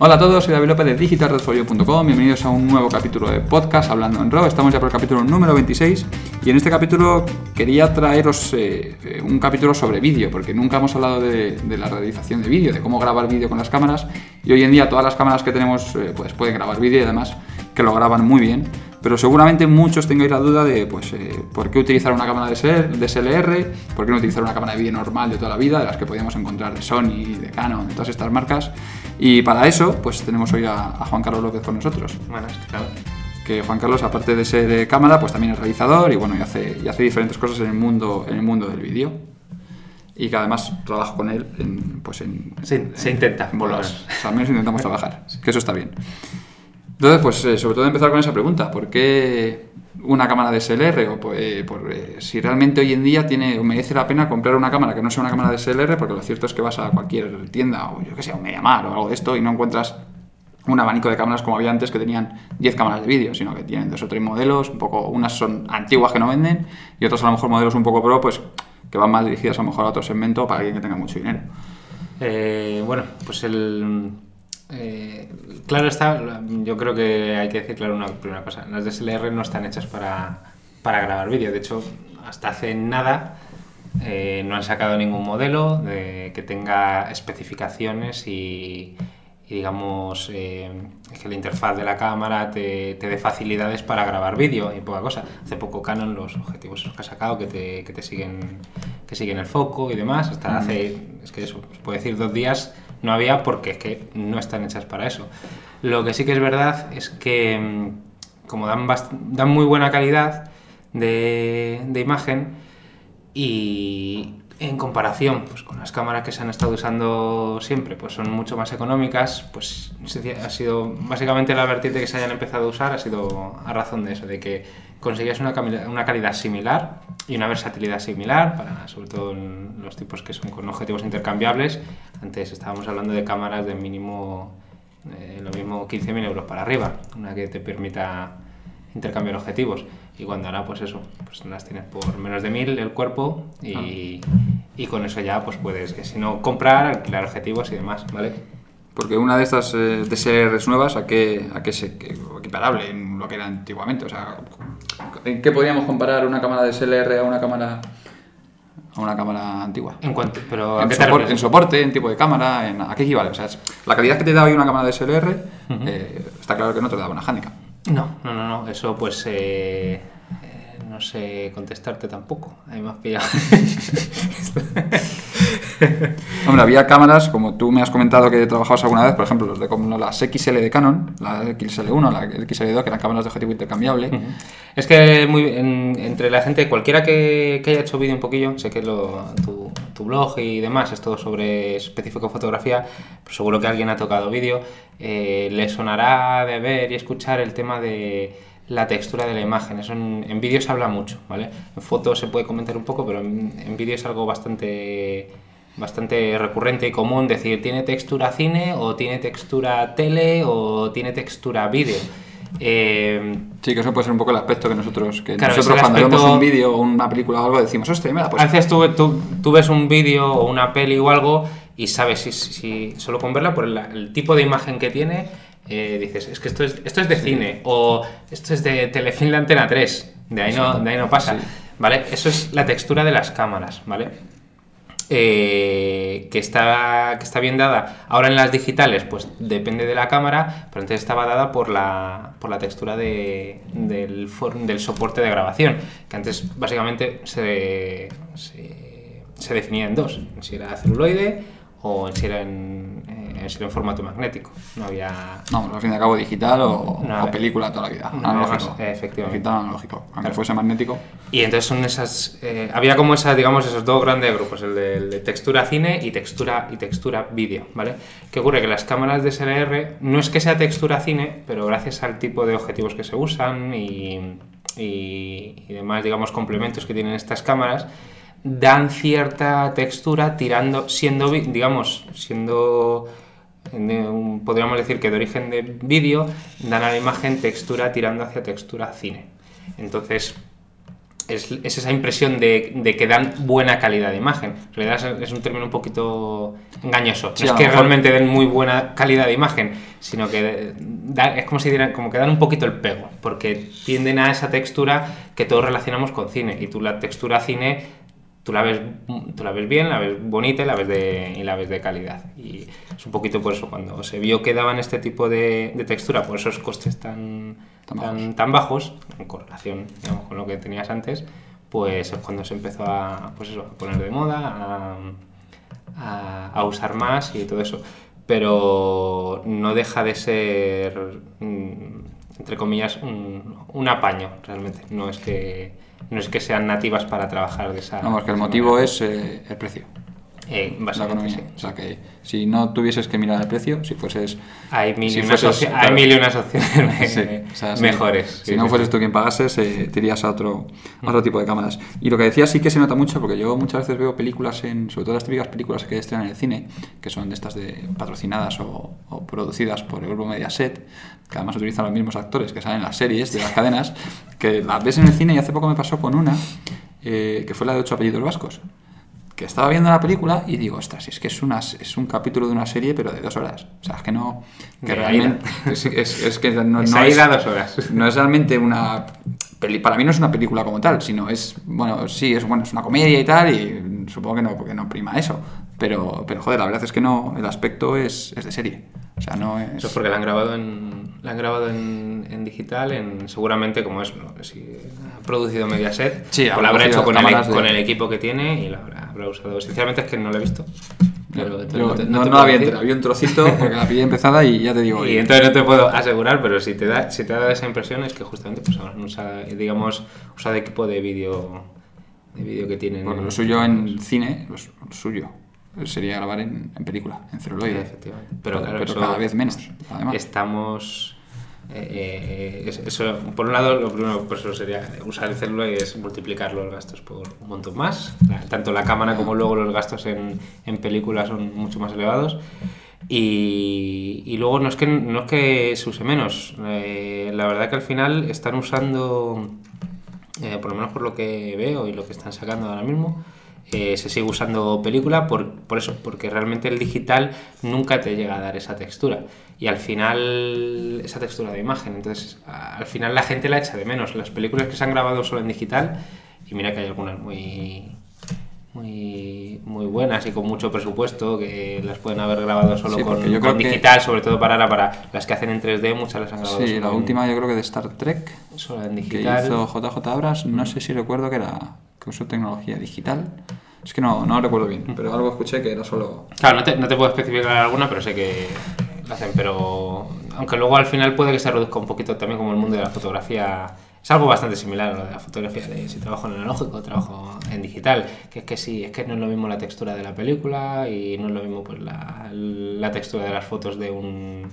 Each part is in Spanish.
Hola a todos, soy David López de digitalredfolio.com. Bienvenidos a un nuevo capítulo de podcast Hablando en RAW. Estamos ya por el capítulo número 26 y en este capítulo quería traeros eh, un capítulo sobre vídeo, porque nunca hemos hablado de, la realización de vídeo, de cómo grabar vídeo con las cámaras. Y hoy en día todas las cámaras que tenemos eh, pues pueden grabar vídeo y además que lo graban muy bien. Pero seguramente muchos tengáis la duda de pues, por qué utilizar una cámara de SLR, por qué no utilizar una cámara de vídeo normal de toda la vida, de las que podíamos encontrar de Sony, de Canon, de todas estas marcas. Y para eso, pues tenemos hoy a, Juan Carlos López con nosotros. Buenas, claro. Que Juan Carlos, aparte de ser cámara, pues también es realizador y bueno, y hace, y hace diferentes cosas en el mundo, en el mundo del vídeo. Y que además trabajo con él en, pues en, se, intenta. En O sea, al menos intentamos trabajar, que eso está bien. Entonces, pues eh, sobre todo empezar con esa pregunta, ¿por qué una cámara de SLR o pues, eh, por, eh, si realmente hoy en día tiene merece la pena comprar una cámara que no sea una cámara de SLR porque lo cierto es que vas a cualquier tienda o yo que sé, un Mediamar o algo de esto y no encuentras un abanico de cámaras como había antes que tenían 10 cámaras de vídeo, sino que tienen dos o tres modelos, un poco unas son antiguas que no venden y otras a lo mejor modelos un poco pro pues que van más dirigidas a lo mejor a otro segmento para alguien que tenga mucho dinero. Eh, bueno, pues el eh, claro está, yo creo que hay que decir claro una primera cosa. Las DSLR no están hechas para, para grabar vídeo. De hecho, hasta hace nada eh, no han sacado ningún modelo de, que tenga especificaciones y, digamos eh, que la interfaz de la cámara te, te dé facilidades para grabar vídeo y poca cosa. Hace poco Canon los objetivos que ha sacado que te, que te siguen que siguen el foco y demás. Hasta hace, es que eso, se puede decir dos días no había porque es que no están hechas para eso. Lo que sí que es verdad es que mm, como dan, dan muy buena calidad de, imagen y en comparación pues, con las cámaras que se han estado usando siempre, pues son mucho más económicas, pues ha sido básicamente la vertiente que se hayan empezado a usar ha sido a razón de eso, de que conseguías una, una calidad similar y una versatilidad similar, para, sobre todo en los tipos que son con objetivos intercambiables. Antes estábamos hablando de cámaras de mínimo, eh, lo mismo 15.000 euros para arriba, una que te permita intercambiar objetivos. Y cuando ahora, pues eso, pues las tienes por menos de 1.000 el cuerpo y, ah. y con eso ya pues puedes, si no, comprar, alquilar objetivos y demás, ¿vale? Porque una de estas eh, nuevas, ¿a qué, a qué es equiparable en lo que era antiguamente? O sea, ¿en qué podríamos comparar una cámara de SLR a una cámara a una cámara antigua? ¿En cuanto? Pero en, soporte, en soporte, en tipo de cámara, en, ¿a qué equivale? O sea, la calidad que te da hoy una cámara de SLR eh, está claro que no te da una handicap. No, no, no, no. Eso pues eh, no sé contestarte tampoco. Ahí me has pillado. Hombre, había cámaras, como tú me has comentado que trabajabas alguna vez, por ejemplo, los de como las XL de Canon, la XL1, la XL2, que eran cámaras de objetivo intercambiable. Es que muy, entre la gente, cualquiera que, haya hecho vídeo un poquillo, sé que lo, tu, blog y demás es todo sobre específico fotografía, pero seguro que alguien ha tocado vídeo, eh, le sonará de ver y escuchar el tema de la textura de la imagen. Eso en, en vídeo se habla mucho, ¿vale? En fotos se puede comentar un poco, pero en, en vídeo es algo bastante bastante recurrente y común decir tiene textura cine o tiene textura tele o tiene textura vídeo. Eh, sí, que eso puede ser un poco el aspecto que nosotros, que nosotros cuando vemos un vídeo o una película o algo decimos, hostia, mira, pues... A veces tú, tú, ves un vídeo o una peli o algo y sabes si, si, solo con verla por el, tipo de imagen que tiene, eh, dices, es que esto es, esto es de cine o esto es de Telefilm de Antena 3, de ahí no, de ahí no pasa. ¿Vale? Eso es la textura de las cámaras, ¿vale? Eh, que, está, que está bien dada. Ahora en las digitales, pues depende de la cámara, pero antes estaba dada por la, por la textura de, del, del soporte de grabación, que antes básicamente se, se, se definía en dos, si era celuloide o si era en, eh, en formato magnético. No había. No, al fin y al cabo digital o, película toda la vida. analógico. efectivamente. Digital analógico, aunque fuese magnético. Y entonces son esas. Eh, había como esas, digamos, esos dos grandes grupos, el de, textura cine y textura, y textura vídeo, ¿vale? ¿Qué ocurre? Que las cámaras de SLR no es que sea textura cine, pero gracias al tipo de objetivos que se usan y, y, y demás, digamos, complementos que tienen estas cámaras dan cierta textura tirando, siendo, digamos, siendo, podríamos decir que de origen de vídeo, dan a la imagen textura tirando hacia textura cine. Entonces, es, es esa impresión de, de que dan buena calidad de imagen. En realidad es, es un término un poquito engañoso. Sí, no es que realmente den muy buena calidad de imagen, sino que da- es como si dieran, como que dan un poquito el pego, porque tienden a esa textura que todos relacionamos con cine. Y tú la textura cine, tú la ves, tú la ves bien, la ves bonita y la ves de, y la ves de calidad. Y es un poquito por eso, cuando se vio que daban este tipo de, de textura por esos costes tan, Tan tan, tan bajos, en correlación digamos, con lo que tenías antes, pues es cuando se empezó a, pues eso, a poner de moda, a, a- a usar más y todo eso. Pero no deja de ser, mm, entre comillas, un, un apaño, realmente. No es que no es que sean nativas para trabajar de esa Vamos, que el motivo manera. es eh, el precio. Eh, básicamente, sí. O sea que si no tuvieses que mirar el precio, si fueses. Hay mil, si fueses- claro. hay mil y unas opciones me- Sí, o sea, si- mejores. Si no fueses tú quien pagases, eh, te irías a otro, a otro tipo de cámaras. Y lo que decía sí que se nota mucho, porque yo muchas veces veo películas, en, sobre todo las típicas películas que estrenan en el cine, que son de estas de patrocinadas o, o producidas por el grupo Mediaset, que además utilizan los mismos actores que salen en las series de las cadenas, que las ves en el cine y hace poco me pasó con una, eh, que fue la de ocho apellidos vascos. Que estaba viendo la película y digo, ostras, es que es, una, es un capítulo de una serie, pero de dos horas. O sea, es que no. Que realmente. Es, es- es que no, no es, dos horas. no es realmente una. peli- para mí no es una película como tal, sino es. Bueno, sí, es, bueno, es una comedia y tal, y supongo que no, porque no prima eso. Pero, pero joder, la verdad es que no. El aspecto es, es de serie. O sea, no es. Eso es porque la han grabado en, la han grabado en, en digital, en, seguramente como es, ¿no? si ha producido Mediaset, Sí, pues lo habrá hecho con el, de- con el equipo que tiene y lo habrá, usado. Sinceramente es que no lo he visto. Pero Yo no te- no, no te no puedo había había un trocito porque la pillé empezada y ya te digo. Y entonces no te puedo asegurar, pero si te da, si te da esa impresión es que justamente pues han usado, digamos, usado equipo de vídeo de vídeo que tienen. En- lo suyo en cine, lo, su- lo suyo sería grabar en, en película, en celuloide. Efectivamente. Pero, claro, eso- cada vez menos, además. Estamos. Eh, eh, es- eso, por un lado, lo primero por eso sería usar el celular y es multiplicar los gastos por un montón más. Tanto la cámara como luego los gastos en, en películas son mucho más elevados. Y, luego no es que no es que se use menos. eh, la verdad que al final están usando, por lo menos por lo que veo y lo que están sacando ahora mismo, eh, se sigue usando película por, por eso, porque realmente el digital nunca te llega a dar esa textura. Y al final, esa textura de imagen. Entonces, al final la gente la echa de menos. Las películas que se han grabado solo en digital, y mira que hay algunas muy muy muy buenas y con mucho presupuesto que las pueden haber grabado solo Sí, con, yo creo con que- digital, sobre todo para ahora, para las que hacen en 3D, muchas las han grabado Sí, solo la en- última yo creo que de Star Trek, solo en que digital. hizo JJ Abras, no sé si recuerdo que era que usó tecnología digital. Es que no, no recuerdo bien, pero algo escuché que era solo... Claro, no te, no te puedo especificar alguna, pero sé que lo hacen, pero aunque luego al final puede que se reduzca un poquito también como el mundo de la fotografía. Es algo bastante similar a lo de la fotografía, de si trabajo en analógico o trabajo en digital, que es que sí, es que no es lo mismo la textura de la película y no es lo mismo pues la, la textura de las fotos de un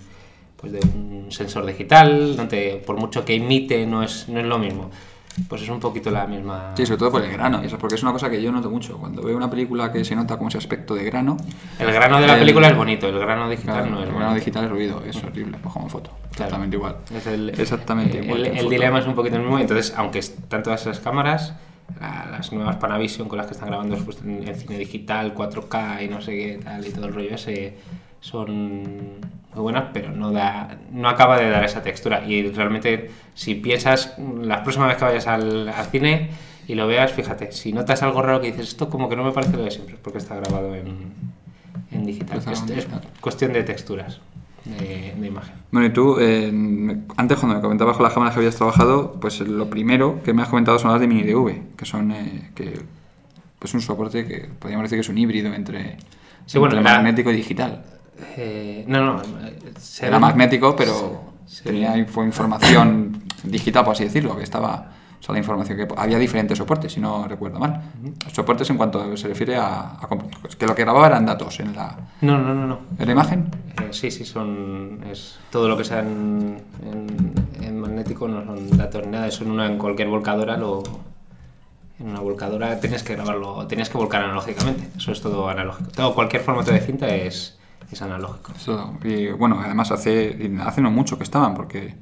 pues de un sensor digital, no por mucho que imite no es, no es lo mismo. Pues es un poquito la misma... Sí, sobre todo por el grano, y eso porque es una cosa que yo noto mucho. Cuando veo una película que se nota como ese aspecto de grano, El grano de la El- película es bonito, el grano digital claro, no es el bonito. grano digital es ruido, es horrible, pues como foto. Claro. Exactamente igual. Es el, Exactamente igual El, en el dilema es un poquito el mismo. Entonces, aunque están todas esas cámaras, la- las nuevas Panavision con las que están grabando pues, en, en cine digital, 4K y no sé qué tal y todo el rollo ese, son muy buenas, pero no da no acaba de dar esa textura. Y realmente, si piensas, la próxima vez que vayas al, al cine y lo veas, fíjate, si notas algo raro que dices, esto como que no me parece lo de siempre, porque está grabado en, en digital. Está Es, cuestión de texturas de, de imagen. Bueno, y tú, eh, antes cuando me comentabas con las cámaras que habías trabajado, pues lo primero que me has comentado son las de mini DV, que son eh, que pues un soporte que podríamos decir que es un híbrido entre, Sí, bueno, entre magnético y digital. Eh, no, no. Era magnético, pero Sí. tenía info- información digital, por así decirlo, que estaba... O sea, la información que había diferentes soportes, si no recuerdo mal. Soportes en cuanto se refiere a, que lo que grababa eran datos en la, No, no, no, no. en la imagen. Eh, sí, sí, son. Es todo lo que sea en, en- en magnético no son datos ni nada. Eso en, una, en cualquier volcadora lo. En una volcadora tienes que grabarlo, tienes que volcar analógicamente. Eso es todo analógico. Todo, cualquier formato de cinta es, es analógico. Eso, y bueno, además hace, hace no mucho que estaban, porque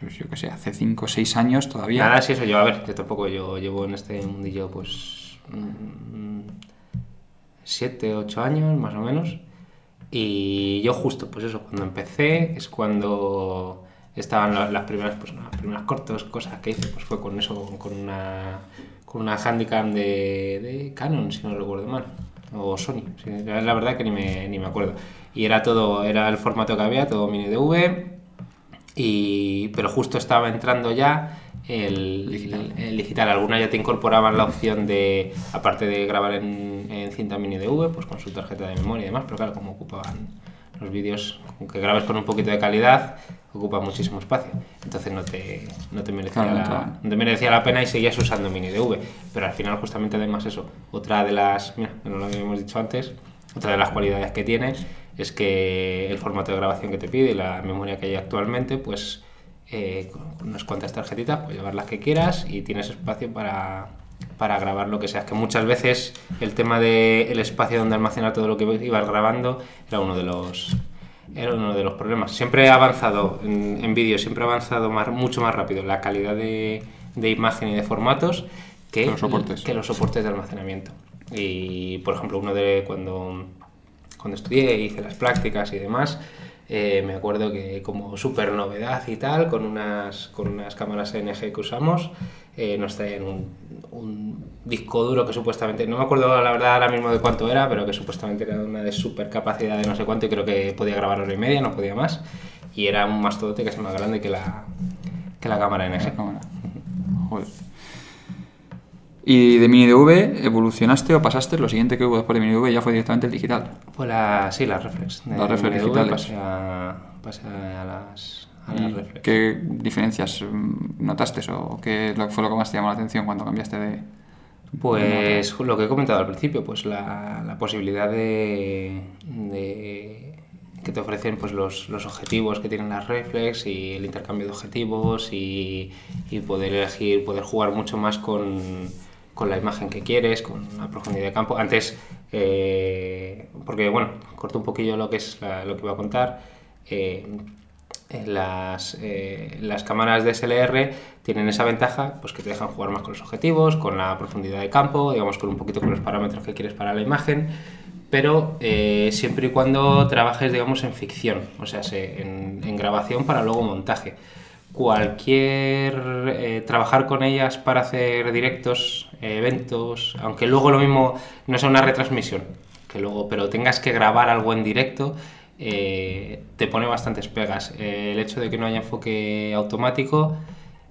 pues yo qué sé, hace 5 o 6 años todavía. Nada, sí, eso yo, a ver, yo tampoco, yo llevo en este mundillo pues 7, 8 años más o menos. Y yo justo, pues eso, cuando empecé es cuando estaban la- las primeras, pues las primeras cortos, cosas que hice, pues fue con eso, con una, con una Handicam de, de Canon, si no recuerdo mal, o Sony, la la verdad que ni me, ni me acuerdo. Y era todo, era el formato que había, todo mini DV, y, pero justo estaba entrando ya el Digital. el- el digital. Algunas ya te incorporaban la opción de, aparte de grabar en, en cinta mini DV, pues con su tarjeta de memoria y demás, pero claro, como ocupaban los vídeos, aunque grabes con un poquito de calidad, ocupa muchísimo espacio. Entonces no te, no te, merecía, Claro, la, no te merecía la pena y seguías usando mini DV. Pero al final justamente además eso, otra de las, mira, no lo habíamos dicho antes, otra de las cualidades que tiene es que el formato de grabación que te pide y la memoria que hay actualmente, pues eh, con unas cuantas tarjetitas, puedes llevar las que quieras y tienes espacio para, para grabar lo que sea. Que muchas veces el tema del espacio donde almacenar todo lo que ibas grabando era uno de los era uno de los problemas. Siempre ha avanzado en, en vídeo, siempre ha avanzado más, mucho más rápido la calidad de, de imagen y de formatos que, Que los soportes. que los soportes de almacenamiento. Y por ejemplo, uno de cuando cuando estudié, hice las prácticas y demás, eh, me acuerdo que como súper novedad y tal, con unas, con unas cámaras NG que usamos, eh, nos traían un, un disco duro que supuestamente, no me acuerdo la verdad ahora mismo de cuánto era, pero que supuestamente era una de súper capacidad de no sé cuánto y creo que podía grabar hora y media, no podía más. Y era un mastodote que es más grande que la, que la cámara NG. Esa cámara. Joder. ¿Y de mini DV evolucionaste o pasaste? Lo siguiente que hubo después de mini DV ya fue directamente el digital. Pues la, sí, las reflex. De Las reflex MDV digitales. Pasé a, pasé a las, a las ¿Y reflex. ¿Qué diferencias mm, notaste o qué fue lo que más te llamó la atención cuando cambiaste de...? Pues lo que he comentado al principio, pues la, la posibilidad de, de que te ofrecen pues los, los objetivos que tienen las reflex y el intercambio de objetivos y, y poder elegir, poder jugar mucho más con, con la imagen que quieres, con la profundidad de campo. Antes, eh, porque bueno, corto un poquillo lo que es la- lo que iba a contar. eh, las, eh, las cámaras DSLR tienen esa ventaja pues que te dejan jugar más con los objetivos, con la profundidad de campo, digamos con un poquito con los parámetros que quieres para la imagen, pero eh, siempre y cuando trabajes digamos en ficción, o sea, se- en, en grabación para luego montaje. Cualquier eh, trabajar con ellas para hacer directos, eventos, aunque luego lo mismo no sea una retransmisión, que luego, pero tengas que grabar algo en directo, eh, te pone bastantes pegas. El hecho de que no haya enfoque automático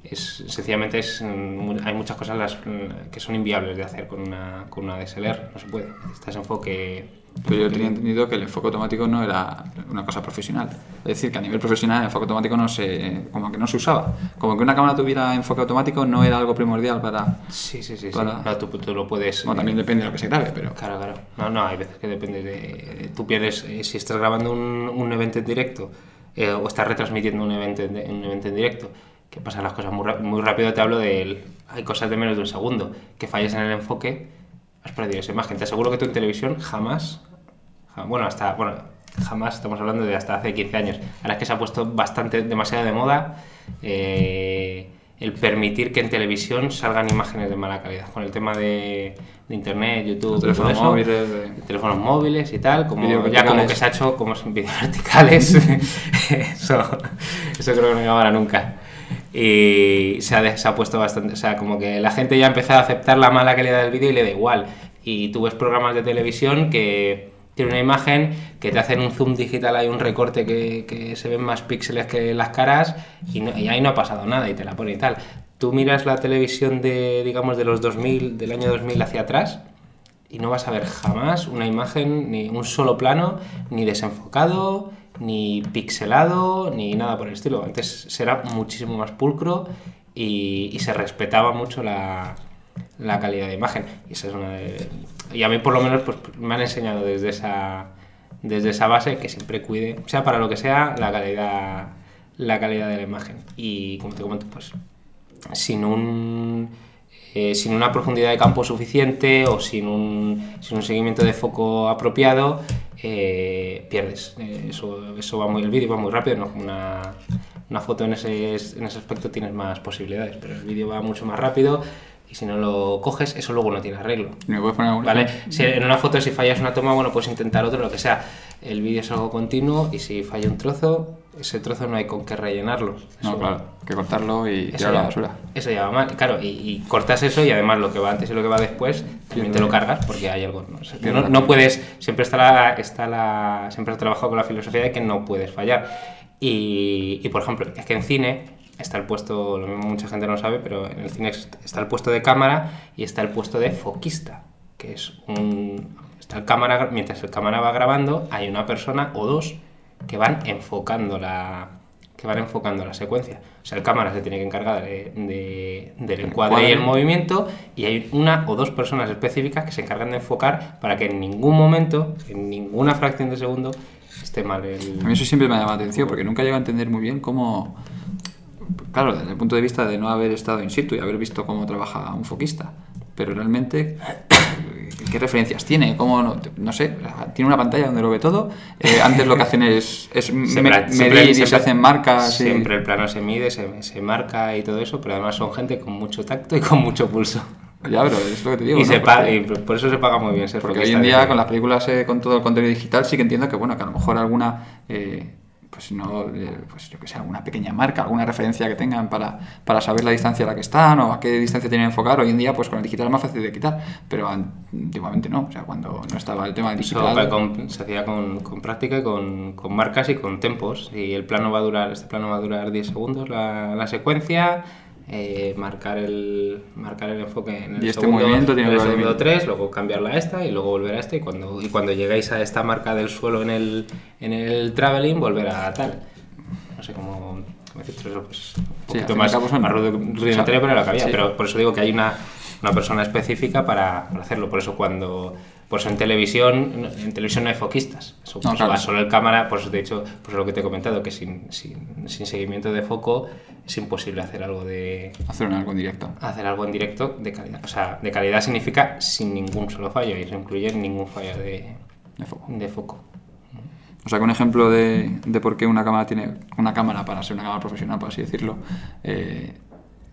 es sencillamente es, mm, hay muchas cosas las, mm, que son inviables de hacer con una, con una DSLR, no se puede. Necesitas enfoque. Pero yo tenía entendido que el enfoque automático no era una cosa profesional. Es decir, que a nivel profesional el enfoque automático no se, como que no se usaba. Como que una cámara tuviera enfoque automático no era algo primordial para... Sí, sí, sí. sí. Para- No, tú, tú lo puedes. Bueno, eh, también depende de lo que se grabe, pero... Claro, claro. No, no, hay veces que depende de... Tú pierdes, eh, si estás grabando un, un evento en directo eh, o estás retransmitiendo un evento en, un evento en directo, que pasan las cosas muy, muy rápido, te hablo de... Hay cosas de menos de un segundo. Que falles en el enfoque, has perdido esa imagen. Te aseguro que tú en televisión jamás... ja- Bueno, hasta... Bueno, jamás, estamos hablando de hasta hace 15 años. Ahora es que se ha puesto bastante, demasiado de moda eh, el permitir que en televisión salgan imágenes de mala calidad. Con el tema de, de internet, YouTube, Teléfonos eso, móviles, de- teléfonos móviles y tal, como ya como que se ha hecho como son vídeos verticales. eso, eso creo que no acabará nunca. Y se ha, puesto bastante, o sea, como que la gente ya ha empezado a aceptar la mala calidad del vídeo y le da igual. Y tú ves programas de televisión que tienen una imagen que te hacen un zoom digital, hay un recorte que, que se ven más píxeles que las caras y, no- y ahí no ha pasado nada y te la pone y tal. Tú miras la televisión de, digamos, de los 2000, del año 2000 hacia atrás y no vas a ver jamás una imagen, ni un solo plano, ni desenfocado, ni pixelado, ni nada por el estilo. Antes será muchísimo más pulcro y, se respetaba mucho la, la calidad de imagen. Y, esa es una de- y a mí por lo menos pues, me han enseñado desde esa, desde esa base que siempre cuide, sea para lo que sea, la calidad, la calidad de la imagen. Y como te comento, pues sin un eh, sin una profundidad de campo suficiente o sin un, sin un seguimiento de foco apropiado, eh, pierdes. Eh, eso, eso va muy, el vídeo va muy rápido, no una, una foto en ese, en ese aspecto tienes más posibilidades, pero el vídeo va mucho más rápido y si no lo coges, eso luego no tiene arreglo. ¿Me puedes poner algún ¿Vale? Si en una foto, si fallas una toma, bueno, puedes intentar otro, lo que sea. El vídeo es algo continuo y si falla un trozo, ese trozo no hay con qué rellenarlo. No, Eso- claro, hay que cortarlo y eso tirarlo a la basura. eso ya va mal, claro, y, y cortas eso y además lo que va antes y lo que va después también te lo cargas porque hay algo. No, no- no puedes, siempre está la, está la. Siempre has trabajado con la filosofía de que no puedes fallar. Y, y, por ejemplo, es que en cine está el puesto, lo mismo mucha gente no lo sabe, pero en el cine está el puesto de cámara y está el puesto de foquista, que es un. Está el cámara, mientras el cámara va grabando, hay una persona o dos que van enfocando la, que van enfocando la secuencia. O sea, el cámara se tiene que encargar de- de- del encuadre y el movimiento y hay una o dos personas específicas que se encargan de enfocar para que en ningún momento, en ninguna fracción de segundo, esté mal el... A mí eso siempre me llama la atención porque nunca llego a entender muy bien cómo. Claro, desde el punto de vista de no haber estado in situ y haber visto cómo trabaja un foquista. Pero realmente, ¿qué referencias tiene? ¿Cómo no, no sé, tiene una pantalla donde lo ve todo. Eh, antes lo que hacen es, es Siempre- medir siempre- y se hacen marcas. y- Siempre el plano se mide, se, se marca y todo eso, pero además son gente con mucho tacto y con mucho pulso. Ya, pero es lo que te digo. y, ¿no? se paga, y por eso se paga muy bien ser Porque hoy en día con las películas, eh, con todo el contenido digital, sí que entiendo que, bueno, que a lo mejor alguna, eh, pues no, eh, pues yo que sé, alguna pequeña marca, alguna referencia que tengan para, para saber la distancia a la que están o a qué distancia tienen que enfocar, hoy en día, pues con el digital es más fácil de quitar, pero antiguamente no, o sea, cuando no estaba el tema del digital... con- se hacía con, con práctica y con, con marcas y con tempos. Y el plano va a durar, este plano va a durar 10 segundos, la, la secuencia, eh, marcar, el, marcar el enfoque en el Y este segundo, movimiento tiene en el segundo 10 3, luego cambiarla a esta y luego volver a esta. Y cuando, y cuando llegáis a esta marca del suelo en el, en el traveling, volver a tal. No sé cómo pues un poquito más, son- rudimentario, pero lo que había. Sí. Pero por eso digo que hay una, una persona específica para, para hacerlo. Por eso cuando por eso en televisión en televisión no hay foquistas. Eso, No, eso claro. va solo el cámara, por eso te he dicho, por eso lo que te he comentado, que sin, sin, sin seguimiento de foco es imposible hacer algo de Hacer algo en directo. hacer algo en directo de calidad. O sea, de calidad significa sin ningún solo fallo y eso incluye ningún fallo de, de foco. de foco. O sea, que un ejemplo de, de por qué una cámara tiene una cámara para ser una cámara profesional, por así decirlo, eh,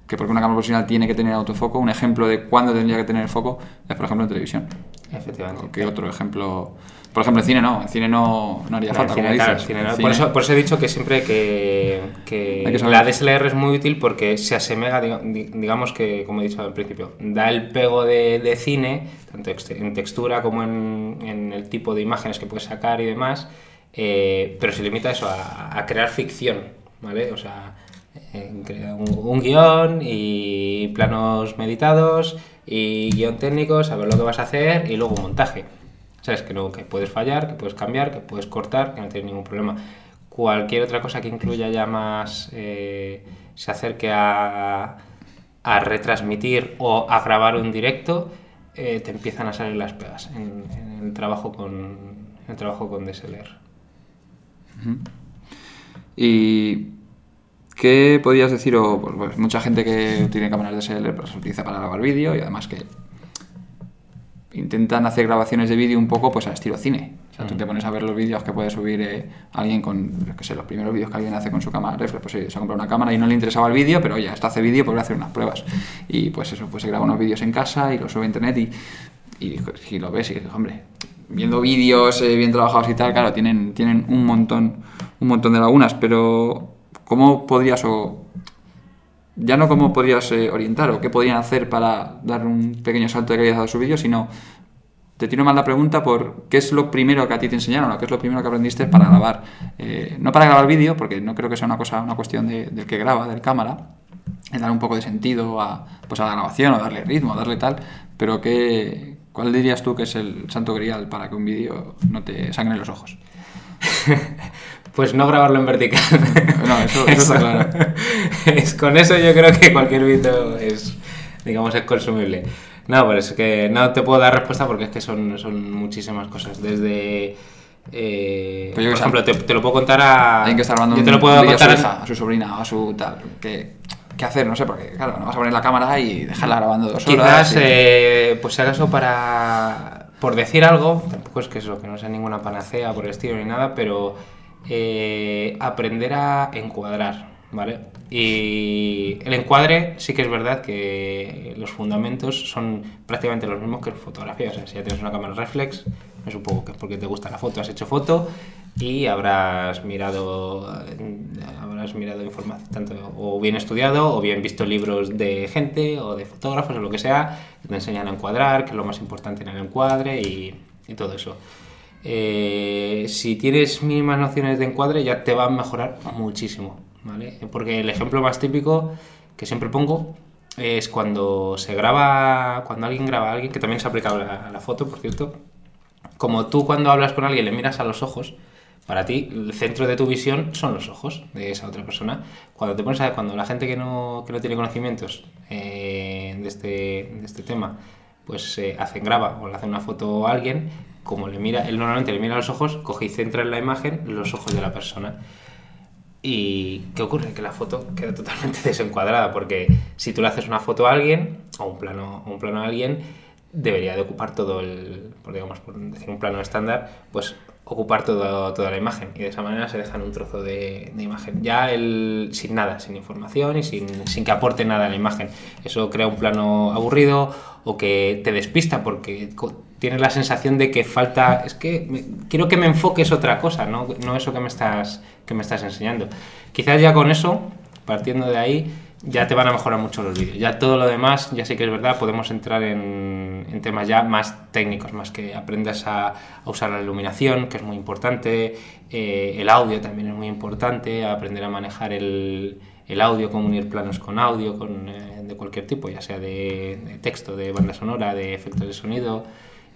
que porque una cámara profesional tiene que tener autofoco, un ejemplo de cuándo tendría que tener el foco es, por ejemplo, en televisión. Efectivamente. ¿O ¿Qué otro ejemplo? Por ejemplo, en cine no, en cine no, no haría falta, cine, como claro, dices. el cine no. En Por, eso, por eso he dicho que siempre que, que que la DSLR es muy útil porque se asemeja, diga- di- digamos que, como he dicho al principio, da el pego de, de cine, tanto en textura como en, en el tipo de imágenes que puedes sacar y demás, eh, pero se limita a eso, a, a crear ficción, ¿vale? O sea, eh, un, un guion y planos meditados y guion técnico, saber lo que vas a hacer y luego montaje. ¿Sabes? Que, no, que puedes fallar, que puedes cambiar, que puedes cortar, que no tienes ningún problema. Cualquier otra cosa que incluya ya más, eh, se acerque a, a retransmitir o a grabar un directo, eh, te empiezan a salir las pegas en, en el trabajo con en el trabajo con DSLR. ¿Y qué podrías decir? O, pues, pues, mucha gente que tiene cámaras DSLR las utiliza para grabar vídeo y además que intentan hacer grabaciones de vídeo un poco pues a estilo cine. O sea, tú te pones a ver los vídeos que puede subir eh, alguien con, qué sé, los primeros vídeos que alguien hace con su cámara reflex, pues oye, se ha comprado una cámara y no le interesaba el vídeo, pero ya, esto hace vídeo, pues voy a hacer unas pruebas. Y pues eso, pues se graba unos vídeos en casa y los sube a internet y, y, y lo ves y dices, hombre, viendo vídeos eh, bien trabajados y tal, claro, tienen, tienen un montón, un montón de lagunas, pero ¿cómo podrías o ya no cómo podrías eh, orientar o qué podrían hacer para dar un pequeño salto de calidad a su vídeo, sino te tiro más la pregunta por qué es lo primero que a ti te enseñaron o qué es lo primero que aprendiste para grabar. Eh, no para grabar vídeo, porque no creo que sea una cosa, una cuestión de- del que graba, del cámara, es dar un poco de sentido a, pues a la grabación o darle ritmo, darle tal, pero qué, ¿cuál dirías tú que es el santo grial para que un vídeo no te sangre los ojos? Pues no grabarlo en vertical. No, eso- eso está claro. es, con eso yo creo que cualquier vídeo es, digamos, es consumible. No, pero es que no te puedo dar respuesta porque es que son, son muchísimas cosas. Desde... eh, Pues yo por que ejemplo, te, te lo puedo contar a... Alguien que está grabando yo te lo puedo vídeo a su contar hija, a su sobrina, a su tal. ¿Qué, qué hacer? No sé, porque claro, no vas a poner la cámara y dejarla grabando dos horas. Quizás, y- eh, pues si acaso para, por decir algo, tampoco es que eso, que no sea ninguna panacea por el estilo ni nada, pero eh, aprender a encuadrar, ¿vale? Y el encuadre sí que es verdad que los fundamentos son prácticamente los mismos que en fotografía. O sea, si ya tienes una cámara reflex, es un poco que es porque te gusta la foto, has hecho foto y habrás mirado habrás mirado información tanto o bien estudiado o bien visto libros de gente o de fotógrafos o lo que sea que te enseñan a encuadrar, que es lo más importante en el encuadre y todo eso. Eh, si tienes mínimas nociones de encuadre ya te va a mejorar muchísimo, ¿vale? Porque el ejemplo más típico que siempre pongo es cuando se graba, cuando alguien graba a alguien, que también se aplica a la foto, por cierto, como tú cuando hablas con alguien le miras a los ojos, para ti el centro de tu visión son los ojos de esa otra persona. Cuando te pones a cuando la gente que no, que no tiene conocimientos eh, de, este, de este tema, pues eh, hacen graba o le hace una foto a alguien, como le mira, él normalmente le mira los ojos, coge y centra en la imagen los ojos de la persona. ¿Y qué ocurre? Que la foto queda totalmente desencuadrada, porque si tú le haces una foto a alguien, o un plano, un plano a alguien, debería de ocupar todo el, por, digamos, por decir un plano estándar, pues ocupar todo, toda la imagen y de esa manera se dejan un trozo de, imagen. Ya el, sin nada, sin información y sin, sin, que aporte nada a la imagen. Eso crea un plano aburrido o que te despista porque tienes la sensación de que falta, es que quiero que me enfoques otra cosa, ¿no? no eso que me, estás, que me estás enseñando. Quizás ya con eso, partiendo de ahí, ya te van a mejorar mucho los vídeos. Ya todo lo demás, ya sí que es verdad, podemos entrar en, en temas ya más técnicos, más que aprendas a, usar la iluminación, que es muy importante, eh, el audio también es muy importante, aprender a manejar el, el audio, cómo unir planos con audio, con, eh, de cualquier tipo, ya sea de, de, texto, de banda sonora, de efectos de sonido.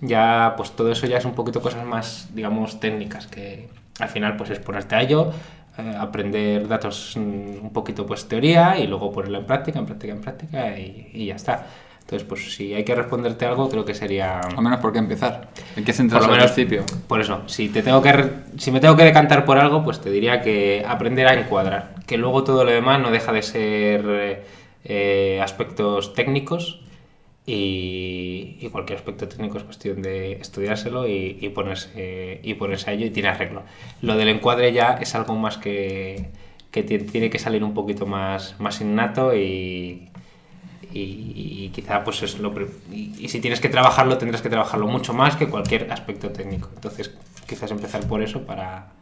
Ya, pues todo eso ya es un poquito cosas más, digamos, técnicas, que al final pues es ponerte a ello, eh, aprender datos mm, un poquito pues teoría y luego ponerlo en práctica, en práctica, en práctica y, y, ya está. Entonces, pues si hay que responderte algo, creo que sería... Al menos por qué empezar. ¿En qué centrarse al principio? Por eso, si, te tengo que si me tengo que decantar por algo, pues te diría que aprender a encuadrar. Que luego todo lo demás no deja de ser eh, aspectos técnicos y, y, cualquier aspecto técnico es cuestión de estudiárselo y, y, ponerse, y ponerse a ello y tiene arreglo. Lo del encuadre ya es algo más que, que tiene que salir un poquito más, más innato y, y, quizá pues es lo y, si tienes que trabajarlo tendrás que trabajarlo mucho más que cualquier aspecto técnico. Entonces quizás empezar por eso para,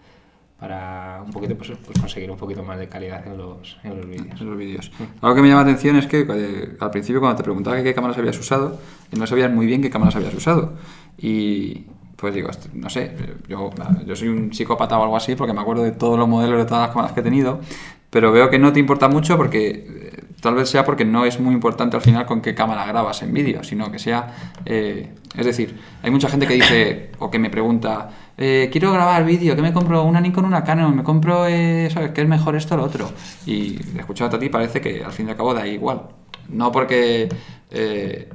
para un poquito pues, pues, conseguir un poquito más de calidad en los, en los vídeos. En los vídeos. Algo que me llama la atención es que eh, al principio cuando te preguntaba qué cámaras habías usado, no sabías muy bien qué cámaras habías usado. Y pues digo, no sé, yo, yo soy un psicópata o algo así porque me acuerdo de todos los modelos de todas las cámaras que he tenido, pero veo que no te importa mucho porque eh, tal vez sea porque no es muy importante al final con qué cámara grabas en vídeo, sino que sea... Eh, es decir, hay mucha gente que dice o que me pregunta, eh, quiero grabar vídeo, ¿qué me compro? ¿Una Nikon, una Canon? ¿Me compro, eh, sabes, qué es mejor esto o lo otro? Y escuchándote a ti parece que al fin y al cabo da igual. No porque eh,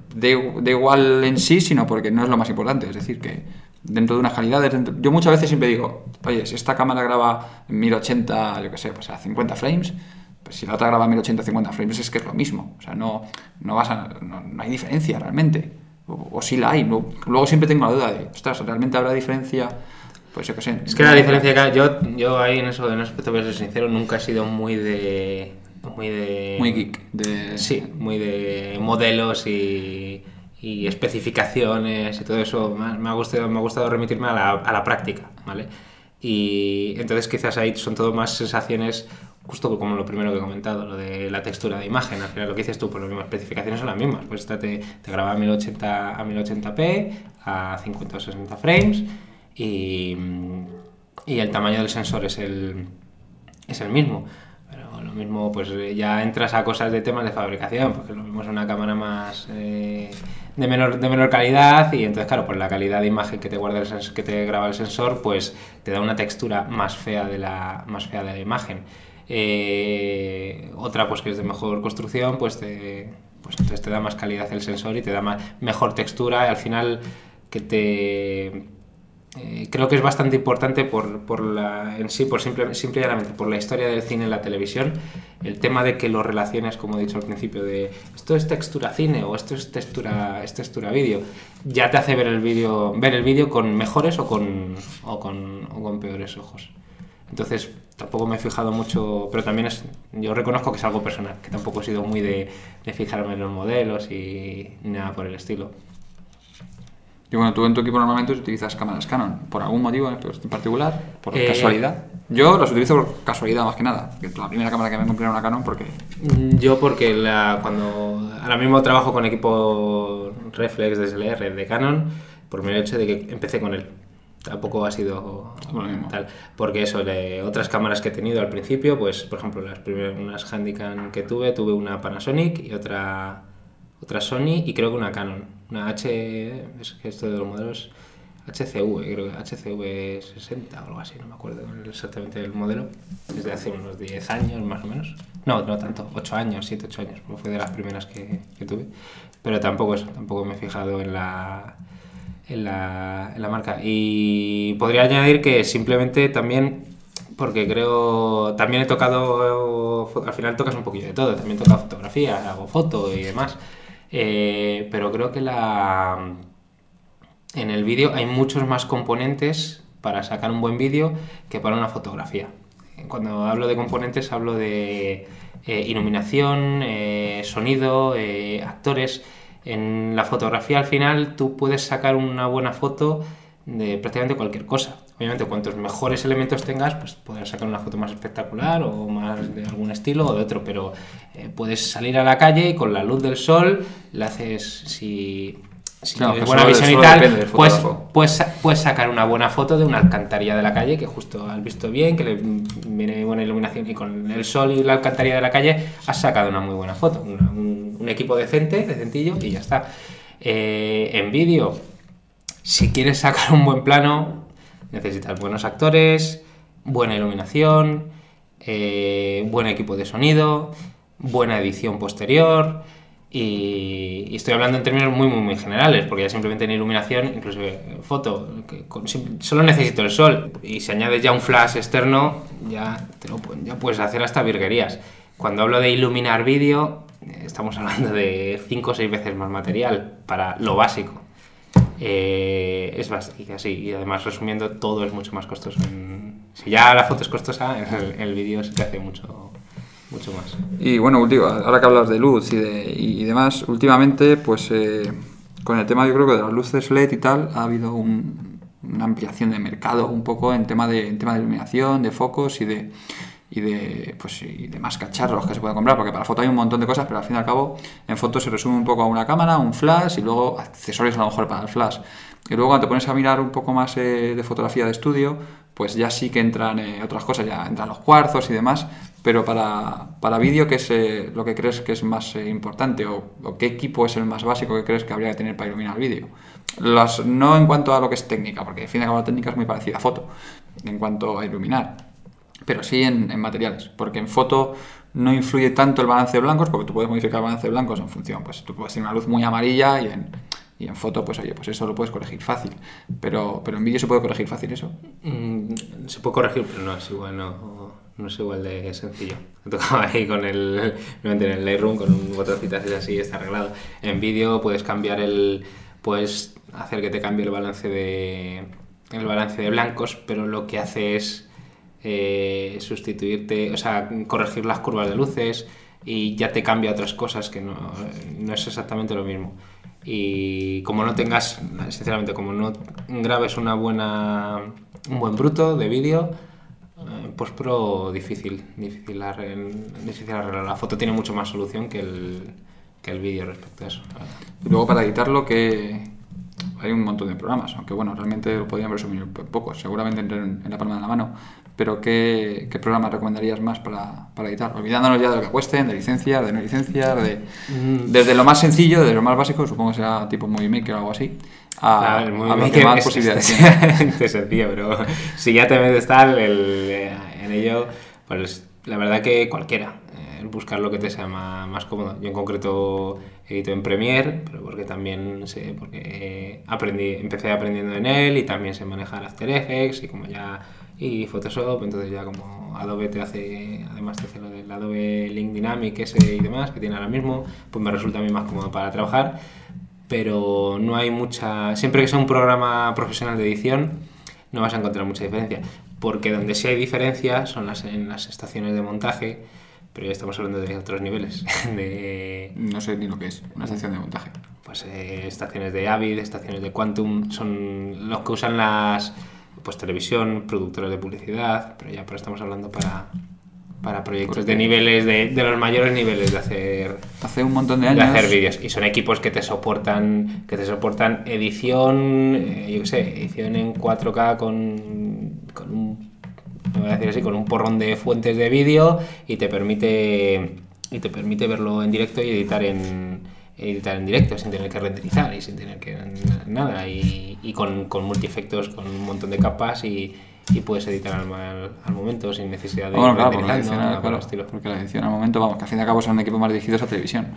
igual en sí, sino porque no es lo más importante. Es decir, que dentro de unas calidades... Dentro... Yo muchas veces siempre digo, oye, si esta cámara graba en 1080, yo qué sé, pues a 50 frames, pues si la otra graba 1080 50 frames es que es lo mismo. O sea, no, no, vas a, no, no hay diferencia realmente. O, o sí la hay. No, luego siempre tengo la duda de, ostras, ¿realmente habrá diferencia? Pues yo qué sé. Es que la diferencia que yo, yo ahí en eso, en aspecto, voy a ser sincero, nunca he sido muy de... Muy de... Muy geek. De... Sí, muy de modelos y, y especificaciones y todo eso. Me ha gustado, me ha gustado remitirme a la, a la práctica, ¿vale? Y entonces quizás ahí son todo más sensaciones justo como lo primero que he comentado, lo de la textura de imagen, al final lo que dices tú, pues las mismas especificaciones son las mismas, pues esta te, te graba a 1080 a 1080p, a 50 o 60 frames y, el tamaño del sensor es el, es el mismo. Pero lo mismo, pues ya entras a cosas de temas de fabricación, porque lo mismo es una cámara más eh, de, menor, de menor calidad y entonces, claro, pues la calidad de imagen que te guarda el sensor, que te graba el sensor, pues te da una textura más fea de la, más fea de la imagen. Eh, otra pues que es de mejor construcción, pues, te, pues entonces te da más calidad el sensor y te da más, mejor textura al final que te... Eh, creo que es bastante importante por, por la, en sí, por simple, simple y llanamente, por la historia del cine en la televisión, el tema de que lo relaciones, como he dicho al principio, de esto es textura cine o esto es textura, es textura vídeo, ya te hace ver el vídeo ver el vídeo con mejores o con, o con, o con peores ojos. Entonces, tampoco me he fijado mucho, pero también es, yo reconozco que es algo personal, que tampoco he sido muy de, de fijarme en los modelos y nada por el estilo. Y bueno, tú en tu equipo normalmente utilizas cámaras Canon, ¿por algún motivo en particular? ¿Por Eh, casualidad? Yo las utilizo por casualidad más que nada. La primera cámara que me compré era una Canon porque... Mm, Yo porque la, cuando ahora mismo trabajo con equipo reflex DSLR de Canon por el hecho de que empecé con él. Tampoco ha sido mismo. tal. Porque eso, de otras cámaras que he tenido al principio, pues por ejemplo, las primeras unas Handycam que tuve, tuve una Panasonic y otra otra Sony y creo que una Canon. Una H, es que esto de los modelos HCV, creo que HCV 60 o algo así, no me acuerdo exactamente del modelo. Desde hace unos 10 años más o menos. No, no tanto, 8 años, 7, 8 años, fue de las primeras que, que tuve. Pero tampoco eso, tampoco me he fijado en la, en la, en la marca. Y podría añadir que simplemente también, porque creo, también he tocado, al final tocas un poquillo de todo, también he tocado fotografía, hago foto y demás. Eh, pero creo que la, en el vídeo hay muchos más componentes para sacar un buen vídeo que para una fotografía. Cuando hablo de componentes hablo de eh, iluminación, eh, sonido, actores. En la fotografía al final tú puedes sacar una buena foto de prácticamente cualquier cosa. Obviamente cuantos mejores elementos tengas, pues podrás sacar una foto más espectacular o más de algún estilo o de otro, pero eh, puedes salir a la calle y con la luz del sol le haces, si, si Claro, tienes buena visión y tal, pues, puedes, puedes sacar una buena foto de una alcantarilla de la calle que justo has visto bien, que le viene buena iluminación y con el sol y la alcantarilla de la calle has sacado una muy buena foto, una- un, un equipo decente, decentillo y ya está. Eh, en vídeo, si quieres sacar un buen plano, necesitas buenos actores, buena iluminación, eh, buen equipo de sonido, buena edición posterior. Y, estoy hablando en términos muy, muy, muy generales, porque ya simplemente en iluminación, incluso en foto, solo necesito el sol. Y si añades ya un flash externo, ya, te lo ya puedes hacer hasta virguerías. Cuando hablo de iluminar vídeo, eh, estamos hablando de 5 o 6 veces más material para lo básico. Eh, es básico, así. Y además, resumiendo, todo es mucho más costoso. En- si ya la foto es costosa, el, vídeo se te hace mucho, mucho más. Y bueno, ahora que hablas de luz y, de, y demás, últimamente, pues eh, con el tema yo creo que de las luces LED y tal, ha habido un- una ampliación de mercado un poco en tema de, en tema de iluminación, de focos y de, y de, pues, y de más cacharros que se pueden comprar, porque para foto hay un montón de cosas, pero al fin y al cabo en foto se resume un poco a una cámara, un flash y luego accesorios a lo mejor para el flash. Y luego cuando te pones a mirar un poco más eh, de fotografía de estudio, pues ya sí que entran eh, otras cosas, ya entran los cuarzos y demás, pero para, para vídeo, ¿qué es eh, lo que crees que es más importante? O, qué equipo es el más básico que crees que habría que tener para iluminar vídeo? Las- no en cuanto a lo que es técnica, porque al fin y al cabo la técnica es muy parecida a foto, en cuanto a iluminar, pero sí en, materiales, porque en foto no influye tanto el balance de blancos, porque tú puedes modificar el balance de blancos en función, pues tú puedes tener una luz muy amarilla y en, y en foto, pues oye, pues eso lo puedes corregir fácil, pero, pero en vídeo se puede corregir fácil eso. Mm, se puede corregir, pero no es igual, no, no es igual de sencillo. Me tocaba ahí con el, en el Lightroom con un botoncito así, así está arreglado. En vídeo puedes cambiar el, puedes hacer que te cambie el balance de, el balance de blancos, pero lo que hace es eh, sustituirte, o sea, corregir las curvas de luces y ya te cambia otras cosas que no, no es exactamente lo mismo. Y como no tengas, sinceramente, como no grabes una buena, un buen bruto de vídeo, eh, pues pro difícil, difícil, arreglar. La foto tiene mucho más solución que el, que el vídeo respecto a eso. Y luego para editarlo que hay un montón de programas, aunque bueno, realmente lo podríamos resumir poco, seguramente en, en la palma de la mano, pero ¿qué, qué programas recomendarías más para, para editar? Olvidándonos ya de lo que cuesten, de licencias, de no licencias, de, Mm. desde lo más sencillo, desde lo más básico, supongo que será tipo Movie Maker o algo así, a, A ver, a bien que más es- posibilidades es sencillo, pero si ya te metes tal el- en ello, pues la verdad que cualquiera. Buscar lo que te sea ma- más, cómodo. Yo en concreto edito en Premiere, pero porque también sé, porque aprendí, empecé aprendiendo en él y también sé manejar After Effects y como ya y Photoshop, entonces ya como Adobe te hace, además te hace lo del Adobe Link Dynamic ese y demás que tiene ahora mismo, pues me resulta a mí más cómodo para trabajar pero no hay mucha. Siempre que sea un programa profesional de edición, no vas a encontrar mucha diferencia. porque donde sí hay diferencias son las, en las estaciones de montaje, pero ya estamos hablando de otros niveles. De, No sé ni lo que es, una estación de montaje. pues eh, estaciones de Avid, estaciones de Quantum, son los que usan las pues televisión, productores de publicidad, pero ya pero estamos hablando para, para proyectos Porque- de niveles, de, de los mayores niveles de hacer Hace un montón de de años. hacer vídeos y son equipos que te soportan que te soportan edición eh, yo qué sé edición en 4K con con un voy a decir así con un porrón de fuentes de vídeo y te permite y te permite verlo en directo y editar en editar en directo sin tener que renderizar y sin tener que nada. Y, y con, con multiefectos con un montón de capas y, y puedes editar al, al- al momento sin necesidad de Bueno, claro, porque la, edición, claro, estilo. porque la edición al momento, vamos, que al fin y al cabo son equipos más dirigidos a televisión.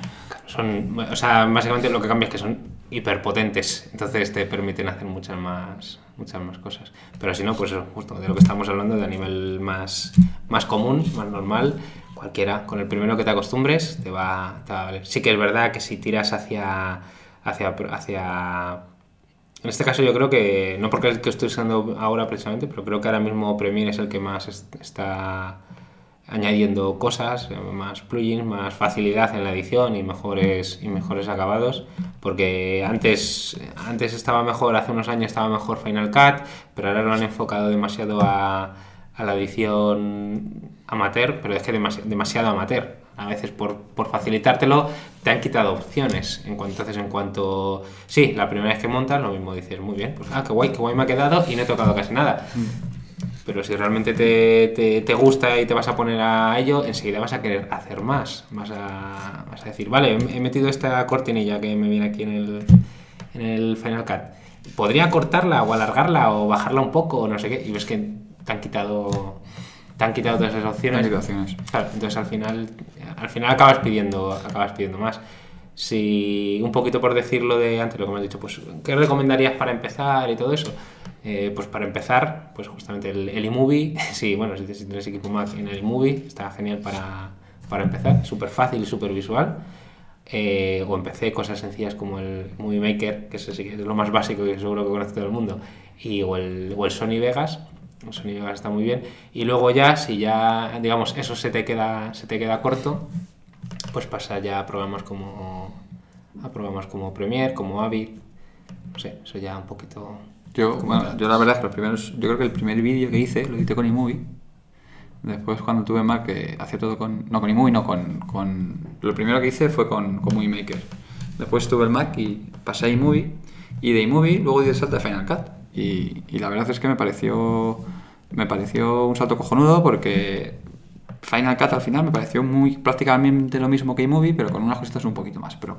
Son, o sea, básicamente lo que cambia es que son hiperpotentes, entonces te permiten hacer muchas más, muchas más cosas. Pero si no, pues eso, justo de lo que estamos hablando, de a nivel más, más común, más normal, cualquiera, con el primero que te acostumbres, te va, te va a valer. Sí que es verdad que si tiras hacia, hacia, hacia en este caso yo creo que, no porque es el que estoy usando ahora precisamente, pero creo que ahora mismo Premiere es el que más es- está añadiendo cosas, más plugins, más facilidad en la edición y mejores, y mejores acabados, porque antes, antes estaba mejor, hace unos años estaba mejor Final Cut, pero ahora lo han enfocado demasiado a, a la edición amateur, pero es que demasi- demasiado amateur. A veces por, por facilitártelo te han quitado opciones. En cuanto, entonces, en cuanto. Sí, la primera vez que montas, lo mismo dices, muy bien, pues ah, qué guay, qué guay me ha quedado y no he tocado casi nada. Pero si realmente te, te- te gusta y te vas a poner a ello, enseguida vas a querer hacer más. Vas a, vas a decir, vale, he he metido esta cortinilla que me viene aquí en el, en el Final Cut. ¿Podría cortarla o alargarla o bajarla un poco o no sé qué? Y ves que te han quitado, te han quitado todas esas opciones. Claro, entonces al final, al final acabas pidiendo, acabas pidiendo más. Si un poquito por decirlo de antes, lo que me has dicho, pues ¿qué recomendarías para empezar y todo eso? Eh, pues para empezar, pues justamente el, el iMovie, sí, bueno, si, si tienes equipo Mac en el iMovie, está genial para, para empezar, súper fácil y súper visual. Eh, o empecé cosas sencillas como el Movie Maker, que eso sí que es lo más básico y seguro que conoce todo el mundo, y, o, el, o el Sony Vegas, el Vegas está muy bien. Y luego ya, si ya, digamos, eso se te queda, se te queda corto, pues pasa ya a programas como, a programas como Premiere, como Avid, no sé, eso ya un poquito... Yo, bueno, yo la verdad es que los primeros, yo creo que el primer vídeo que hice lo edité con iMovie. Después cuando tuve Mac que hacía todo con, no con iMovie, no con, con, lo primero que hice fue con, con Movie Maker. Después tuve el Mac y pasé a iMovie y de iMovie luego di el salto a Final Cut. Y, la verdad es que me pareció, me pareció un salto cojonudo porque Final Cut al final me pareció muy prácticamente lo mismo que iMovie, pero con unas cositas un poquito más pro.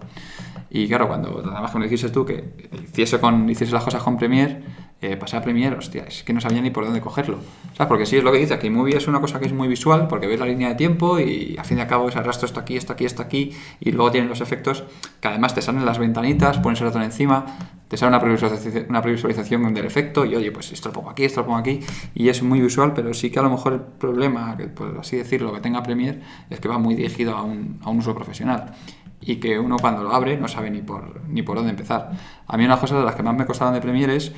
Y claro, cuando nada más que me dijiste tú que hiciese, con, hiciese las cosas con Premiere, eh, pasé a Premiere, hostia, es que no sabía ni por dónde cogerlo. ¿Sabes? Porque sí es lo que dice, que iMovie es una cosa que es muy visual, porque ves la línea de tiempo y al fin y cabo ese arrastro está aquí, está aquí, está aquí, y luego tienen los efectos que además te salen las ventanitas, pones el ratón encima, te sale una previsualización, una previsualización del efecto y oye, pues esto lo pongo aquí, esto lo pongo aquí, y es muy visual, pero sí que a lo mejor el problema, por así decirlo, que tenga Premiere es que va muy dirigido a un, a un uso profesional y que uno cuando lo abre no sabe ni por, ni por dónde empezar. A mí una cosa de las que más me costaron de Premiere es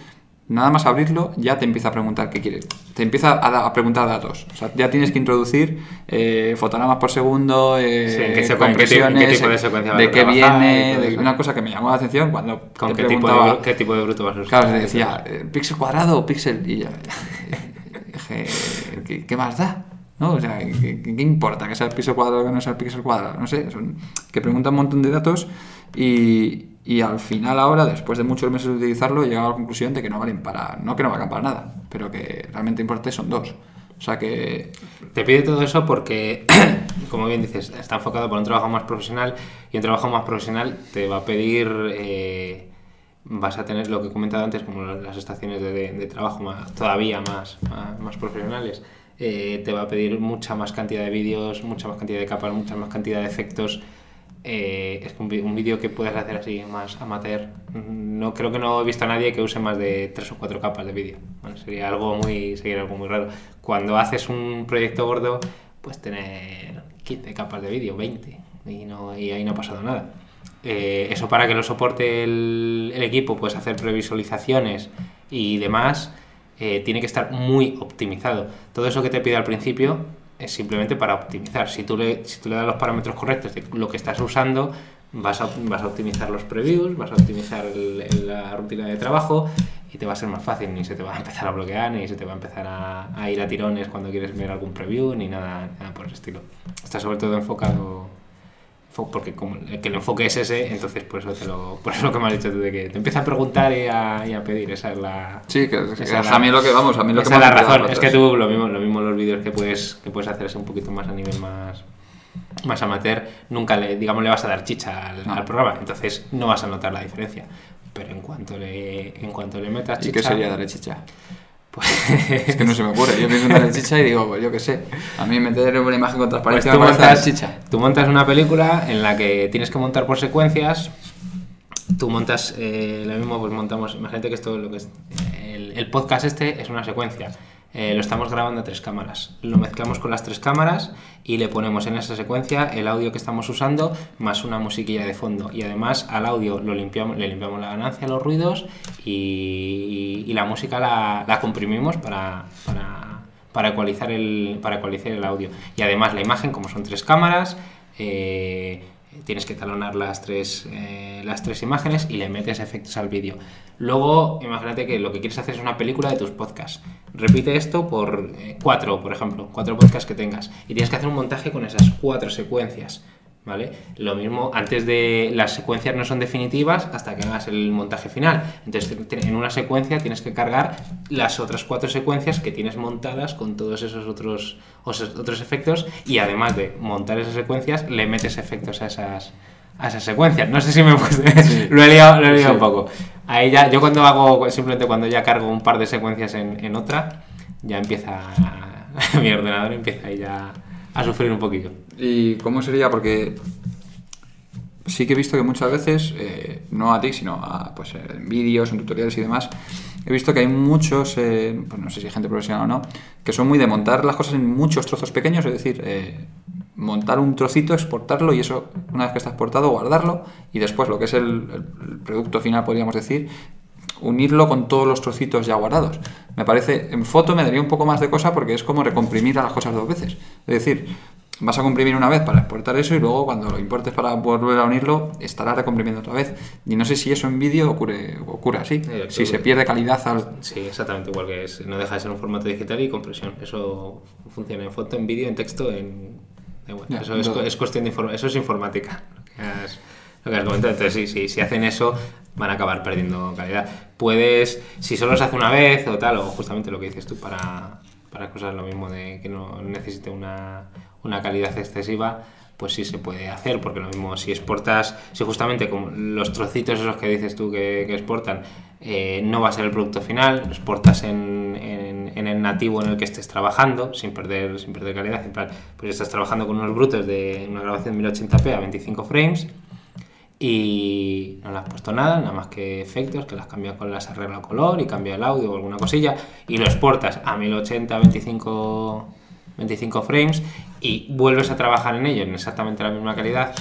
nada más abrirlo ya te empieza a preguntar qué quieres. Te empieza a, da- a preguntar datos. O sea, ya tienes que introducir eh, fotogramas por segundo, eh, Sí, ¿en qué secu- en qué qué compresiones, tipo de eh, secuencia de qué viene, de una cosa que me llamó la atención cuando ¿Con te qué tipo, de, preguntaba, qué tipo de bruto vas a usar? Claro, te decía, eh, píxel cuadrado o píxel. Y ya, dije, ¿qué, qué más da? ¿No? O sea, ¿qué, qué- importa que sea el píxel cuadrado o que no sea el píxel cuadrado? No sé, son, que preguntan un montón de datos y, y al final ahora, después de muchos meses de utilizarlo, he llegado a la conclusión de que no valen para, no que no valgan para nada, pero que realmente importantes son dos. O sea que Te pide todo eso porque, como bien dices, está enfocado para un trabajo más profesional y un trabajo más profesional te va a pedir, eh, vas a tener lo que he comentado antes, como las estaciones de, trabajo más, todavía más, más, más profesionales, eh, te va a pedir mucha más cantidad de vídeos, mucha más cantidad de capas, mucha más cantidad de efectos. Eh, es un un vídeo que puedas hacer así más amateur, mm, no creo que no he visto a nadie que use más de tres o cuatro capas de vídeo. Bueno, sería algo muy sería algo muy raro. Cuando haces un proyecto gordo, pues tener 15 capas de vídeo, 20 y no y ahí no ha pasado nada. Eh, eso para que lo soporte el, equipo, puedes hacer previsualizaciones y demás. eh, tiene que estar muy optimizado. Todo eso que te pide al principio es simplemente para optimizar. Si tú le, si tú le das los parámetros correctos de lo que estás usando, vas a, vas a optimizar los previews, vas a optimizar la rutina de trabajo y te va a ser más fácil, ni se te va a empezar a bloquear, ni se te va a empezar a, ir a tirones cuando quieres ver algún preview, ni nada, nada por el estilo. Está sobre todo enfocado porque como que el enfoque es ese, entonces por eso te lo, por eso lo que me has dicho tú de que te empieza a preguntar y a, y a pedir, esa es la Sí, que, es a mí lo que vamos, a mí lo esa es la razón, es que tú lo mismo, lo mismo los vídeos que puedes que puedes hacer es un poquito más a nivel más más amateur, nunca le digamos le vas a dar chicha al, programa, entonces no vas a notar la diferencia. Pero en cuanto le en cuanto le metas chicha ¿Y qué sería darle chicha? Pues... Es que no se me ocurre. Yo pienso en la chicha y digo, pues yo qué sé. A mí meter una imagen con transparencia pues tú montas, chicha. Tú montas una película en la que tienes que montar por secuencias. Tú montas, eh, lo mismo, pues montamos. Imagínate que esto lo que es. el podcast este es una secuencia. Eh, lo estamos grabando a tres cámaras. Lo mezclamos con las tres cámaras y le ponemos en esa secuencia el audio que estamos usando más una musiquilla de fondo. Y además al audio lo limpiamos, le limpiamos la ganancia, los ruidos y, la música la, comprimimos para, para, ecualizar el, para ecualizar el audio. Y además la imagen, como son tres cámaras, eh, tienes que talonar las tres, eh, las tres imágenes y le metes efectos al vídeo. Luego, imagínate que lo que quieres hacer es una película de tus podcasts. Repite esto por eh, cuatro, por ejemplo, cuatro podcasts que tengas. Y tienes que hacer un montaje con esas cuatro secuencias. ¿Vale? Lo mismo, antes de las secuencias no son definitivas hasta que hagas el montaje final. Entonces, en una secuencia tienes que cargar las otras cuatro secuencias que tienes montadas con todos esos otros, otros efectos y además de montar esas secuencias, le metes efectos a esas, a esas secuencias. No sé si me lo he liado, lo he liado un poco. Ahí ya, yo cuando hago, simplemente cuando ya cargo un par de secuencias en, en otra, ya empieza, mi ordenador empieza ahí ya a sufrir un poquito. ¿Y cómo sería? Porque sí que he visto que muchas veces, eh, no a ti, sino a, pues, en vídeos, en tutoriales y demás, he visto que hay muchos, eh, pues no sé si gente profesional o no, que son muy de montar las cosas en muchos trozos pequeños, es decir, eh, montar un trocito, exportarlo y eso, una vez que está exportado, guardarlo y después lo que es el producto final, podríamos decir, unirlo con todos los trocitos ya guardados. Me parece, en foto me daría un poco más de cosa porque es como recomprimir a las cosas dos veces. Es decir, vas a comprimir una vez para exportar eso y luego cuando lo importes para volver a unirlo estará recomprimiendo otra vez. Y no sé si eso en vídeo ocurre, ocurre así, si se pierde calidad al... Sí, exactamente igual que es. No deja de ser un formato digital y compresión. Eso funciona en foto, en vídeo, en texto, en... eso, es, cuestión de eso es informática. Lo que has comentado. Entonces, sí, sí, si hacen eso, van a acabar perdiendo calidad. Puedes, si solo se hace una vez o tal, o justamente lo que dices tú, para, para cosas lo mismo de que no necesite una, una calidad excesiva, pues sí se puede hacer, porque lo mismo si exportas, si justamente como los trocitos esos que dices tú que, exportan, eh, no va a ser el producto final, exportas en, en, el nativo en el que estés trabajando, sin perder, sin perder calidad, pues estás trabajando con unos brutos de una grabación 1080p a 25 frames, y no le has puesto nada, nada más que efectos, que las cambias con las arregla color y cambia el audio o alguna cosilla y lo exportas a 1080, 25, 25 frames y vuelves a trabajar en ello en exactamente la misma calidad,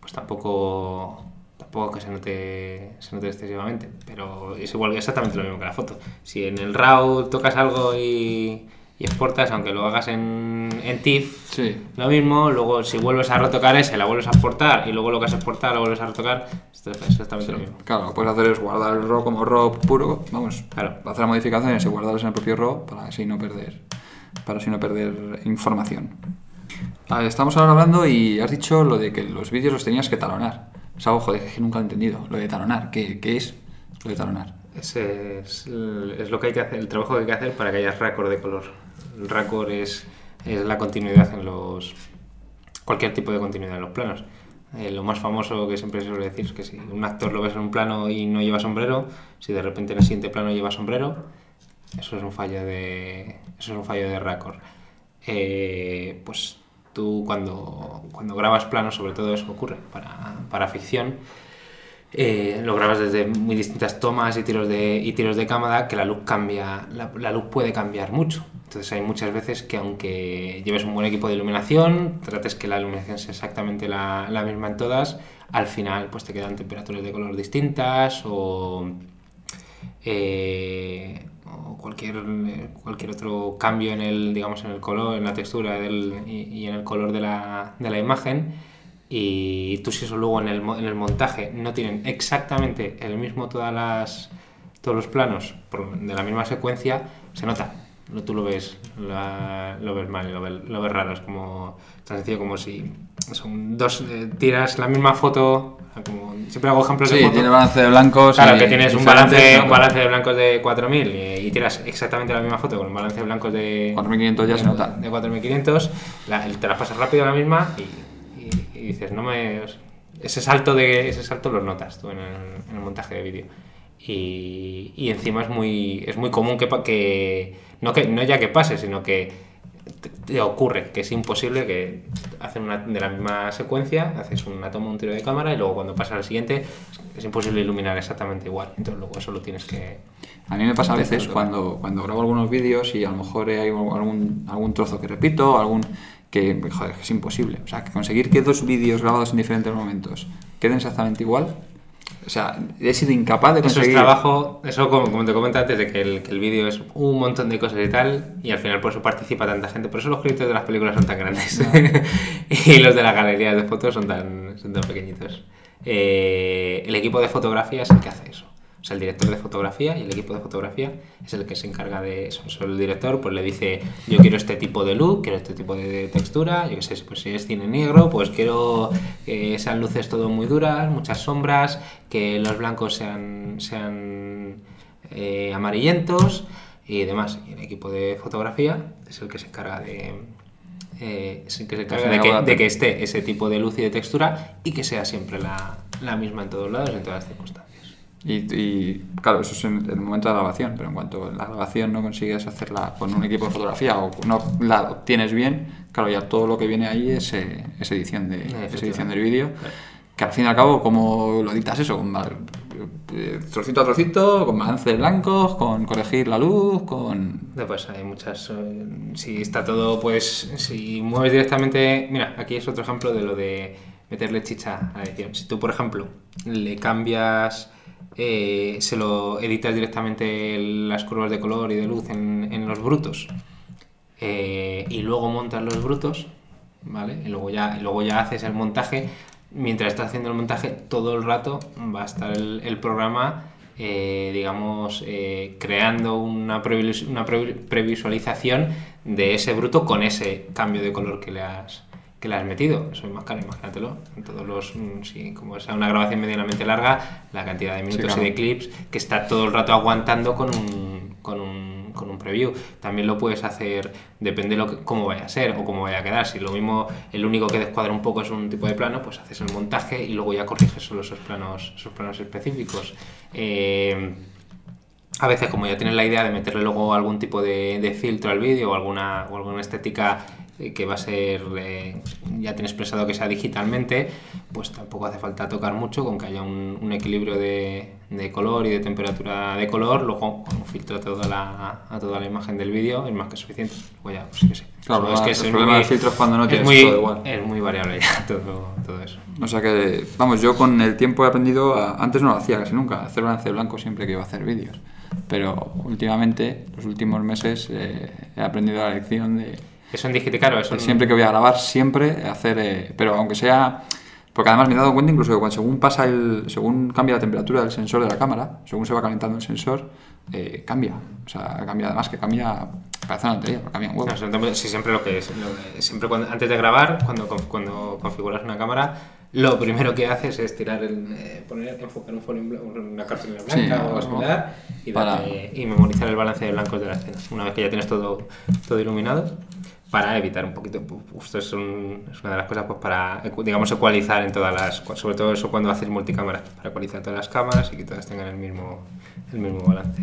pues tampoco tampoco que se note, se note excesivamente, pero es igual exactamente lo mismo que la foto. Si en el RAW tocas algo y y exportas, aunque lo hagas en, en TIFF, lo mismo, luego si vuelves a retocar ese, la vuelves a exportar y luego lo que has exportado lo vuelves a retocar, es exactamente lo mismo. Claro, lo que puedes hacer es guardar el RAW como RAW puro, vamos, claro. hacer modificaciones y guardarlos en el propio RAW para así no perder, para así no perder información. estamos ahora hablando y has dicho lo de que los vídeos los tenías que talonar. Es algo, joder, que nunca he entendido. Lo de talonar, ¿qué, qué es lo de talonar? Ese es, es, lo que hay que hacer, el trabajo que hay que hacer para que haya récord de color. El raccord es, es la continuidad en los. cualquier tipo de continuidad en los planos. Eh, lo más famoso que siempre se suele decir es que si un actor lo ves en un plano y no lleva sombrero, si de repente en el siguiente plano lleva sombrero, eso es un fallo de. eso es un fallo de raccord. Eh, pues tú cuando, cuando grabas planos, sobre todo eso ocurre para, para ficción, eh, lo grabas desde muy distintas tomas y tiros de, y tiros de cámara, que la luz cambia, la, la, luz puede cambiar mucho. Entonces hay muchas veces que aunque lleves un buen equipo de iluminación, trates que la iluminación sea exactamente la, misma en todas, al final pues te quedan temperaturas de color distintas o, eh, o cualquier, cualquier otro cambio en el, digamos, en el color, en la textura y, y en el color de la, de la imagen. Y tú si eso luego en el, en el montaje no tienen exactamente el mismo todas las, todos los planos de la misma secuencia, se nota. No, tú lo ves, la- lo ves mal, lo ves, lo ves raro. Es como tan sencillo como si son dos, eh, tiras la misma foto, como, siempre hago ejemplos de foto. tiene balance de blancos. Claro, que tienes un balance, ¿no? un balance de blancos de 4000 y, y tiras exactamente la misma foto con un balance de blancos de 4500 ya se nota. De 4500, la- te la pasas rápido a la misma y, y- y dices, no me. Ese salto, de, ese salto lo notas tú en el, en el montaje de vídeo. Y, y encima es muy, es muy común que, que, no que. No ya que pase, sino que te, te ocurre que es imposible que hacen una, de la misma secuencia, haces una toma, un tiro de cámara y luego cuando pasas al siguiente es imposible iluminar exactamente igual. Entonces luego eso lo tienes que... A mí me pasa a veces cuando, cuando grabo algunos vídeos y a lo mejor hay algún, algún trozo que repito, algún que joder, es imposible. O sea, que conseguir que dos vídeos grabados en diferentes momentos queden exactamente igual. O sea, he sido incapaz de Eso es conseguir. trabajo, eso como, como te comenté antes, de que el, que el vídeo es un montón de cosas y tal, y al final por eso participa tanta gente, por eso los créditos de las películas son tan grandes y los de las galerías de fotos son tan, son tan pequeñitos. Eh, el equipo de fotografía es el que hace eso. O sea, el director de fotografía y el equipo de fotografía es el que se encarga de eso. Eso el director pues le dice, yo quiero este tipo de look, quiero este tipo de textura, yo qué sé, pues si es cine negro, pues quiero que sean luces todo muy duras, muchas sombras, que los blancos sean, sean eh, amarillentos y demás. Y el equipo de fotografía es el que se encarga de... eh, es el que se encarga de que, de que esté ese tipo de luz y de textura y que sea siempre la, la misma en todos lados, en todas las circunstancias. Y, y, claro, eso es en el momento de la grabación, pero en cuanto la grabación no consigues hacerla con un equipo de fotografía o no la obtienes bien, claro, ya todo lo que viene ahí es, eh, es edición, de, es edición del vídeo. Que al fin y al cabo, como lo editas eso? Con eh, trocito a trocito, con balance de blancos, con corregir la luz, con... Pues hay muchas. eh, Si está todo, pues. Si mueves directamente. Mira, aquí es otro ejemplo de lo de meterle chicha a la edición. Si tú, por ejemplo, le cambias. Eh, se lo editas directamente las curvas de color y de luz en, en los brutos eh, y luego montas los brutos, ¿vale? Y luego ya, luego ya haces el montaje. Mientras estás haciendo el montaje, todo el rato va a estar el, programa, eh, digamos, creando una, una pre- previsualización de ese bruto con ese cambio de color que le has, que le has metido. Eso es más caro, imagínatelo. En todos los, mm, como sea una grabación medianamente larga, la cantidad de minutos claro. y de clips que está todo el rato aguantando con un, con un, con un preview. También lo puedes hacer, depende lo que, cómo vaya a ser o cómo vaya a quedar. Si lo mismo, el único que descuadra un poco es un tipo de plano, pues haces el montaje y luego ya corriges solo esos planos, esos planos específicos. Eh, a veces, como ya tienes la idea de meterle luego algún tipo de, de filtro al vídeo o alguna, o alguna estética que va a ser, eh, ya tienes pensado que sea digitalmente, pues tampoco hace falta tocar mucho con que haya un, un equilibrio de, de color y de temperatura de color, luego con un filtro a toda la, a toda la imagen del vídeo es más que suficiente. Luego ya, pues que sí. Claro, es que el es problema muy- del filtro es cuando no es tienes muy- todo igual. Es muy variable ya todo, todo eso. O sea que, vamos, yo con el tiempo he aprendido, a- antes no lo hacía casi nunca, hacer balance de blanco siempre que iba a hacer vídeos. Pero últimamente, los últimos meses, eh, he aprendido la lección de, Eso en digital, claro, eso en- siempre que voy a grabar, siempre hacer, eh, pero aunque sea, porque además me he dado cuenta incluso que cuando según pasa el, según cambia la temperatura del sensor de la cámara, según se va calentando el sensor, eh, cambia. O sea, cambia además que cambia, parece una tontería, pero cambia un huevo. No, sí, siempre lo que es. lo siempre cuando, antes de grabar, cuando, cuando configuras una cámara, lo primero que haces es tirar el, eh, poner, enfocar un folio en blanco, una cartulina Sí, blanca o algo similar y, para- y memorizar el balance de blancos de la escena. Una vez que ya tienes todo, todo iluminado, para evitar un poquito. Esto es, un- es una de las cosas pues, para, digamos, ecualizar en todas las. Sobre todo eso cuando haces multicámara, para ecualizar todas las cámaras y que todas tengan el mismo, el mismo balance.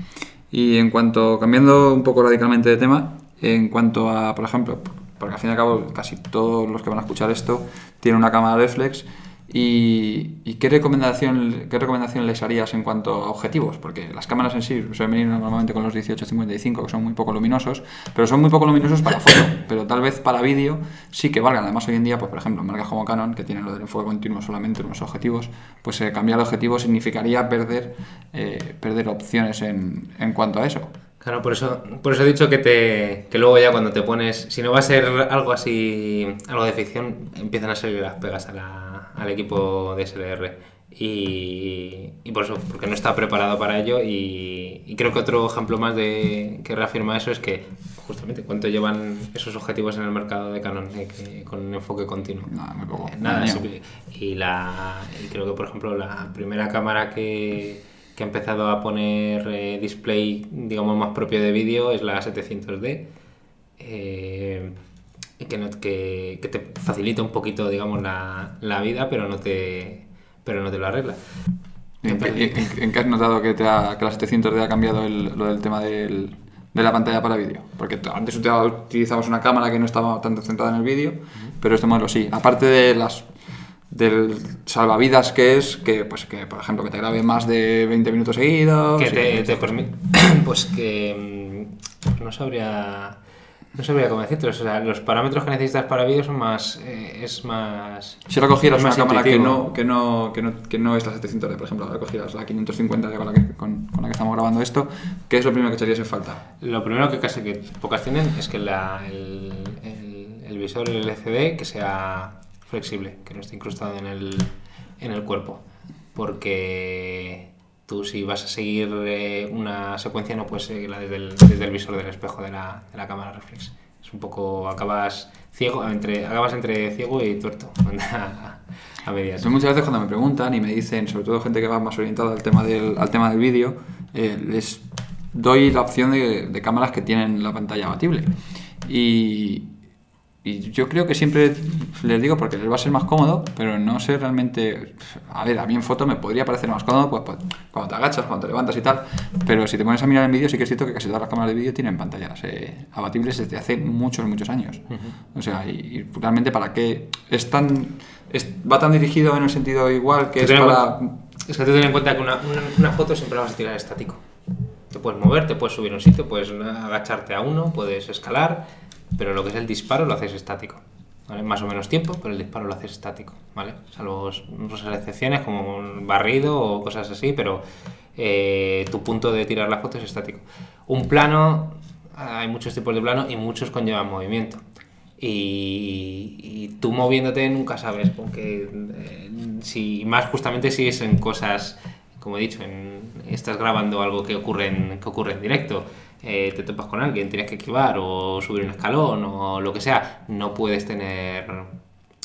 Y en cuanto, cambiando un poco radicalmente de tema, en cuanto a, por ejemplo, porque al fin y al cabo casi todos los que van a escuchar esto tienen una cámara reflex, y, qué, recomendación, qué recomendación les harías en cuanto a objetivos? Porque las cámaras en sí suelen venir normalmente con los 18-55, que son muy poco luminosos, pero son muy poco luminosos para foto, pero tal vez para vídeo sí que valgan. Además, hoy en día, pues por ejemplo, marcas como Canon, que tienen lo del enfoque continuo solamente en unos objetivos, pues eh, cambiar de objetivo significaría perder, eh, perder opciones en, en cuanto a eso. Claro, por eso, por eso he dicho que, te, que luego ya cuando te pones, si no va a ser algo así, algo de ficción, empiezan a salir las pegas a la- al equipo de SLR. Y, y por eso, porque no está preparado para ello. Y, y creo que otro ejemplo más de que reafirma eso es que justamente cuánto llevan esos objetivos en el mercado de Canon eh, que- con enfoque continuo. Nada, muy poco. Eh, Nada, Un simple- y, la, y creo que, por ejemplo, la primera cámara que, que ha empezado a poner eh, display, digamos, más propio de vídeo es la 700D. eh, que, no- que, que te facilita un poquito, digamos, la, la vida, pero no te, pero no te lo arregla. ¿En, qué- en- en qué has notado que, te ha, que la 700D ha cambiado el- lo del tema del- de la pantalla para vídeo? Porque antes utilizaba- utilizabas una cámara que no estaba tanto centrada en el vídeo, pero este modelo sí. Aparte de las del salvavidas que es, que pues que por ejemplo que te grabe más de 20 minutos seguidos. que te, te permite pues que mm, no sabría no sabría cómo decirte o sea, los parámetros que necesitas para vídeo son más eh, es más Si ahora cogieras una cámara que no, que, no, que, no, que no es la 700D, por ejemplo, ahora cogieras la 550 con la, que, con, con la que estamos grabando esto, ¿qué es lo primero que echarías en falta? lo primero que casi que pocas tienen es que la- el, el- el visor el LCD que sea flexible que no esté incrustado en el, en el cuerpo porque tú si vas a seguir eh, una secuencia no puedes seguirla desde el, desde el visor del espejo de la, de la cámara reflex. Es un poco, acabas ciego, entre, acabas entre ciego y tuerto a, medias. Muchas veces cuando me preguntan y me dicen, sobre todo gente que va más orientada al tema del, al tema del vídeo, eh, les doy la opción de, de cámaras que tienen la pantalla abatible. Y, y yo creo que siempre les digo porque les va a ser más cómodo, pero no sé realmente. A ver, a mí en foto me podría parecer más cómodo pues, pues, cuando te agachas, cuando te levantas y tal, pero si te pones a mirar en vídeo, sí que es cierto que casi todas las cámaras de vídeo tienen pantallas eh, abatibles desde hace muchos, muchos años. O sea, y, y realmente para qué es tan. es- va tan dirigido en el sentido igual que es para. cuenta- es que tú ten en cuenta que una, una- una foto siempre la vas a tirar estático. Te puedes mover, te puedes subir a un sitio, puedes agacharte a uno, puedes escalar, pero lo que es el disparo lo haces estático. ¿vale? Más o menos tiempo, pero el disparo lo haces estático, ¿vale? Salvo otras excepciones como un barrido o cosas así, pero eh, tu punto de tirar la foto es estático. Un plano, hay muchos tipos de plano y muchos conllevan movimiento. Y, y tú moviéndote nunca sabes con qué, eh, si más justamente si es en cosas como he dicho en, estás grabando algo que ocurre en, que ocurre en directo eh, te topas con alguien tienes que esquivar o subir un escalón o lo que sea no puedes tener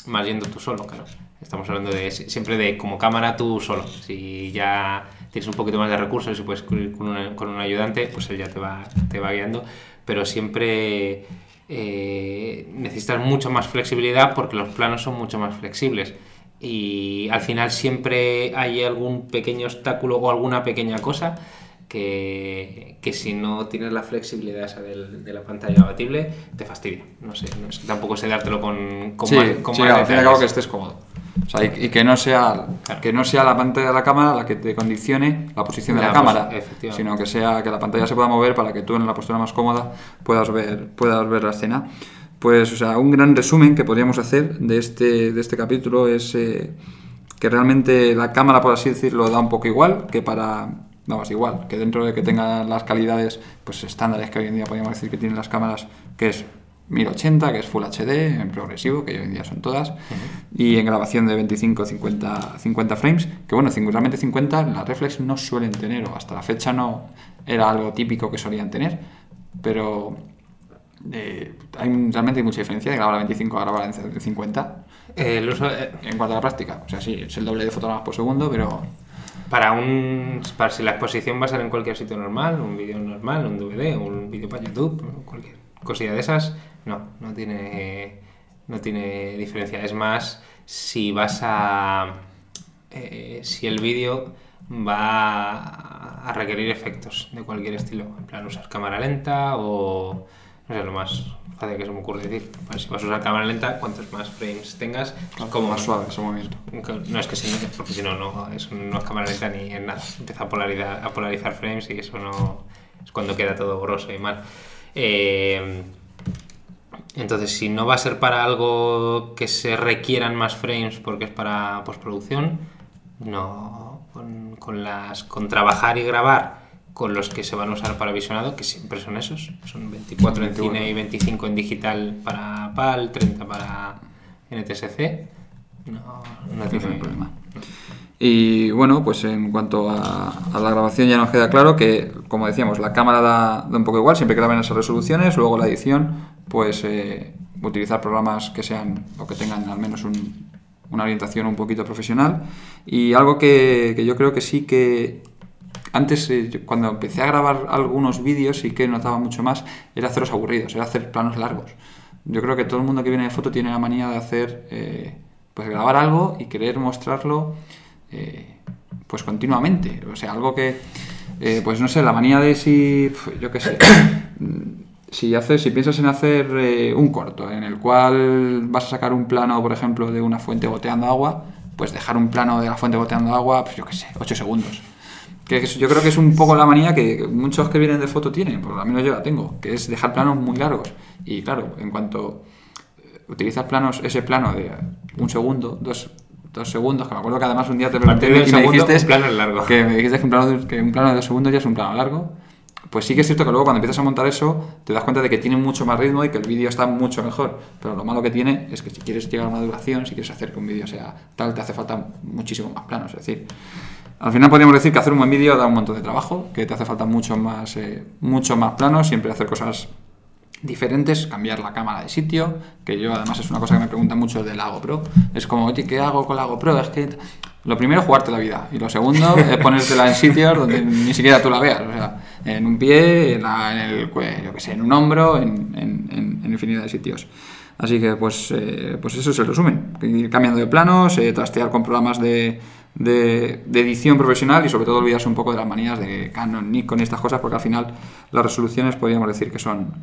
más yendo tú solo claro. Estamos hablando de siempre de como cámara tú solo. Si ya tienes un poquito más de recursos y puedes ir con, con un ayudante pues él ya te va te va guiando. Pero siempre eh, necesitas mucho más flexibilidad porque los planos son mucho más flexibles. Y al final siempre hay algún pequeño obstáculo o alguna pequeña cosa que, que si no tienes la flexibilidad esa del- de la pantalla abatible te fastidia. No sé, no es que tampoco sé dártelo con, con sí, más, con sí, más detalles. que estés cómodo. O sea, y, y que no sea Claro. que no sea la pantalla de la cámara la que te condicione la posición de la, La cámara, sino que sea que la pantalla se pueda mover para que tú en la postura más cómoda puedas ver puedas ver la escena. Pues, o sea, un gran resumen que podríamos hacer de este, de este capítulo es eh, que realmente la cámara, por así decirlo, da un poco igual que para. Vamos, igual, que dentro de que tenga las calidades pues estándares que hoy en día podríamos decir que tienen las cámaras, que es 1080, que es Full HD, en progresivo, que hoy en día son todas, y en grabación de 25, 50, 50 frames, que bueno, realmente 50 las reflex no suelen tener, o hasta la fecha no era algo típico que solían tener, pero eh, hay, realmente hay mucha diferencia de grabar a 25 a grabar en 50 Eh, el uso, eh, en cuanto a la práctica. O sea, sí, es el doble de fotogramas por segundo, pero para un para si la exposición va a ser en cualquier sitio normal, un vídeo normal, un DVD, un vídeo para YouTube, cualquier cosilla de esas, no, no tiene no tiene diferencia. Es más, si vas a eh, si el vídeo va a requerir efectos de cualquier estilo, en plan usar cámara lenta o no sé, lo más fácil que se me ocurre decir. Pues si vas a usar cámara lenta, cuantos más frames tengas, como más suave ese movimiento. no es que si no, porque si no, no, eso no es cámara lenta ni en nada. Empieza a polarizar, a polarizar frames y eso no es cuando queda todo borroso y mal. Eh, entonces, si no va a ser para algo que se requieran más frames porque es para postproducción, no. Con, con las, con trabajar y grabar con los que se van a usar para visionado, que siempre son esos. Son 24 en cine y 25 en digital para PAL, 30 para NTSC. No, no tiene problema. Y bueno, pues en cuanto a, la grabación ya nos queda claro que, como decíamos, la cámara da, un poco igual, siempre graben esas resoluciones, luego la edición, pues eh, utilizar programas que sean o que tengan al menos una orientación un poquito profesional. Y algo que, yo creo que sí que antes, eh, cuando empecé a grabar algunos vídeos, sí que notaba mucho más, era hacerlos aburridos, era hacer planos largos. Yo creo que todo el mundo que viene de foto tiene la manía de hacer, eh, pues grabar algo y querer mostrarlo eh, pues continuamente. O sea, algo que, eh, pues no sé, la manía de si, yo qué sé, si haces, si piensas en hacer eh, un corto en el cual vas a sacar un plano, por ejemplo, de una fuente boteando agua, pues dejar un plano de la fuente boteando agua, pues yo qué sé, 8 segundos. Que yo creo que es un poco la manía que muchos que vienen de foto tienen, por lo menos yo la tengo, que es dejar planos muy largos. Y claro, en cuanto utilizas planos, ese plano de un segundo, dos, dos segundos, que me acuerdo que además un día te pregunté y me dijiste un plano largo. Que me dijiste que un, plano de, que un plano de dos segundos ya es un plano largo. Pues sí que es cierto que luego cuando empiezas a montar eso, te das cuenta de que tiene mucho más ritmo y que el vídeo está mucho mejor. Pero lo malo que tiene es que si quieres llegar a una duración, si quieres hacer que un vídeo sea tal, te hace falta muchísimo más planos. Es decir, al final podríamos decir que hacer un buen vídeo da un montón de trabajo, que te hace falta mucho más, eh, mucho más planos, siempre hacer cosas diferentes, cambiar la cámara de sitio, que yo además es una cosa que me preguntan mucho de la GoPro. Es como, oye, ¿qué hago con la GoPro? Es que lo primero es jugarte la vida y lo segundo es ponértela en sitios donde ni siquiera tú la veas. O sea, en un pie, en, el yo que sé, en un hombro, en, en, infinidad de sitios. Así que pues, eh, pues eso es el resumen. Ir cambiando de planos, eh, trastear con programas de, de, de, edición profesional y sobre todo olvidarse un poco de las manías de Canon, Nikon y estas cosas porque al final las resoluciones podríamos decir que son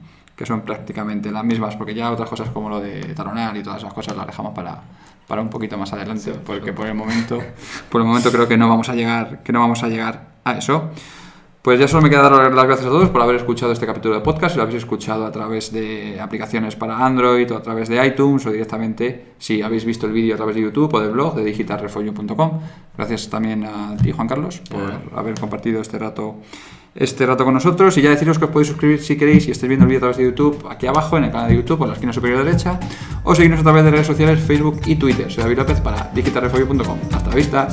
que son prácticamente las mismas, porque ya otras cosas como lo de talonar y todas esas cosas las dejamos para, para un poquito más adelante, porque por el momento, por el momento creo que no vamos a llegar, que no vamos a llegar a eso. Pues ya solo me queda dar las gracias a todos por haber escuchado este capítulo de podcast. Si lo habéis escuchado a través de aplicaciones para Android o a través de iTunes o directamente si habéis visto el vídeo a través de YouTube o del blog de digitalrefolio.com. Gracias también a ti, Juan Carlos, por haber compartido este rato este rato con nosotros y ya deciros que os podéis suscribir si queréis y estáis viendo el vídeo a través de YouTube aquí abajo en el canal de YouTube o en la esquina superior derecha o seguirnos a través de redes sociales Facebook y Twitter. Soy David López para digitalrefolio.com. Hasta la vista.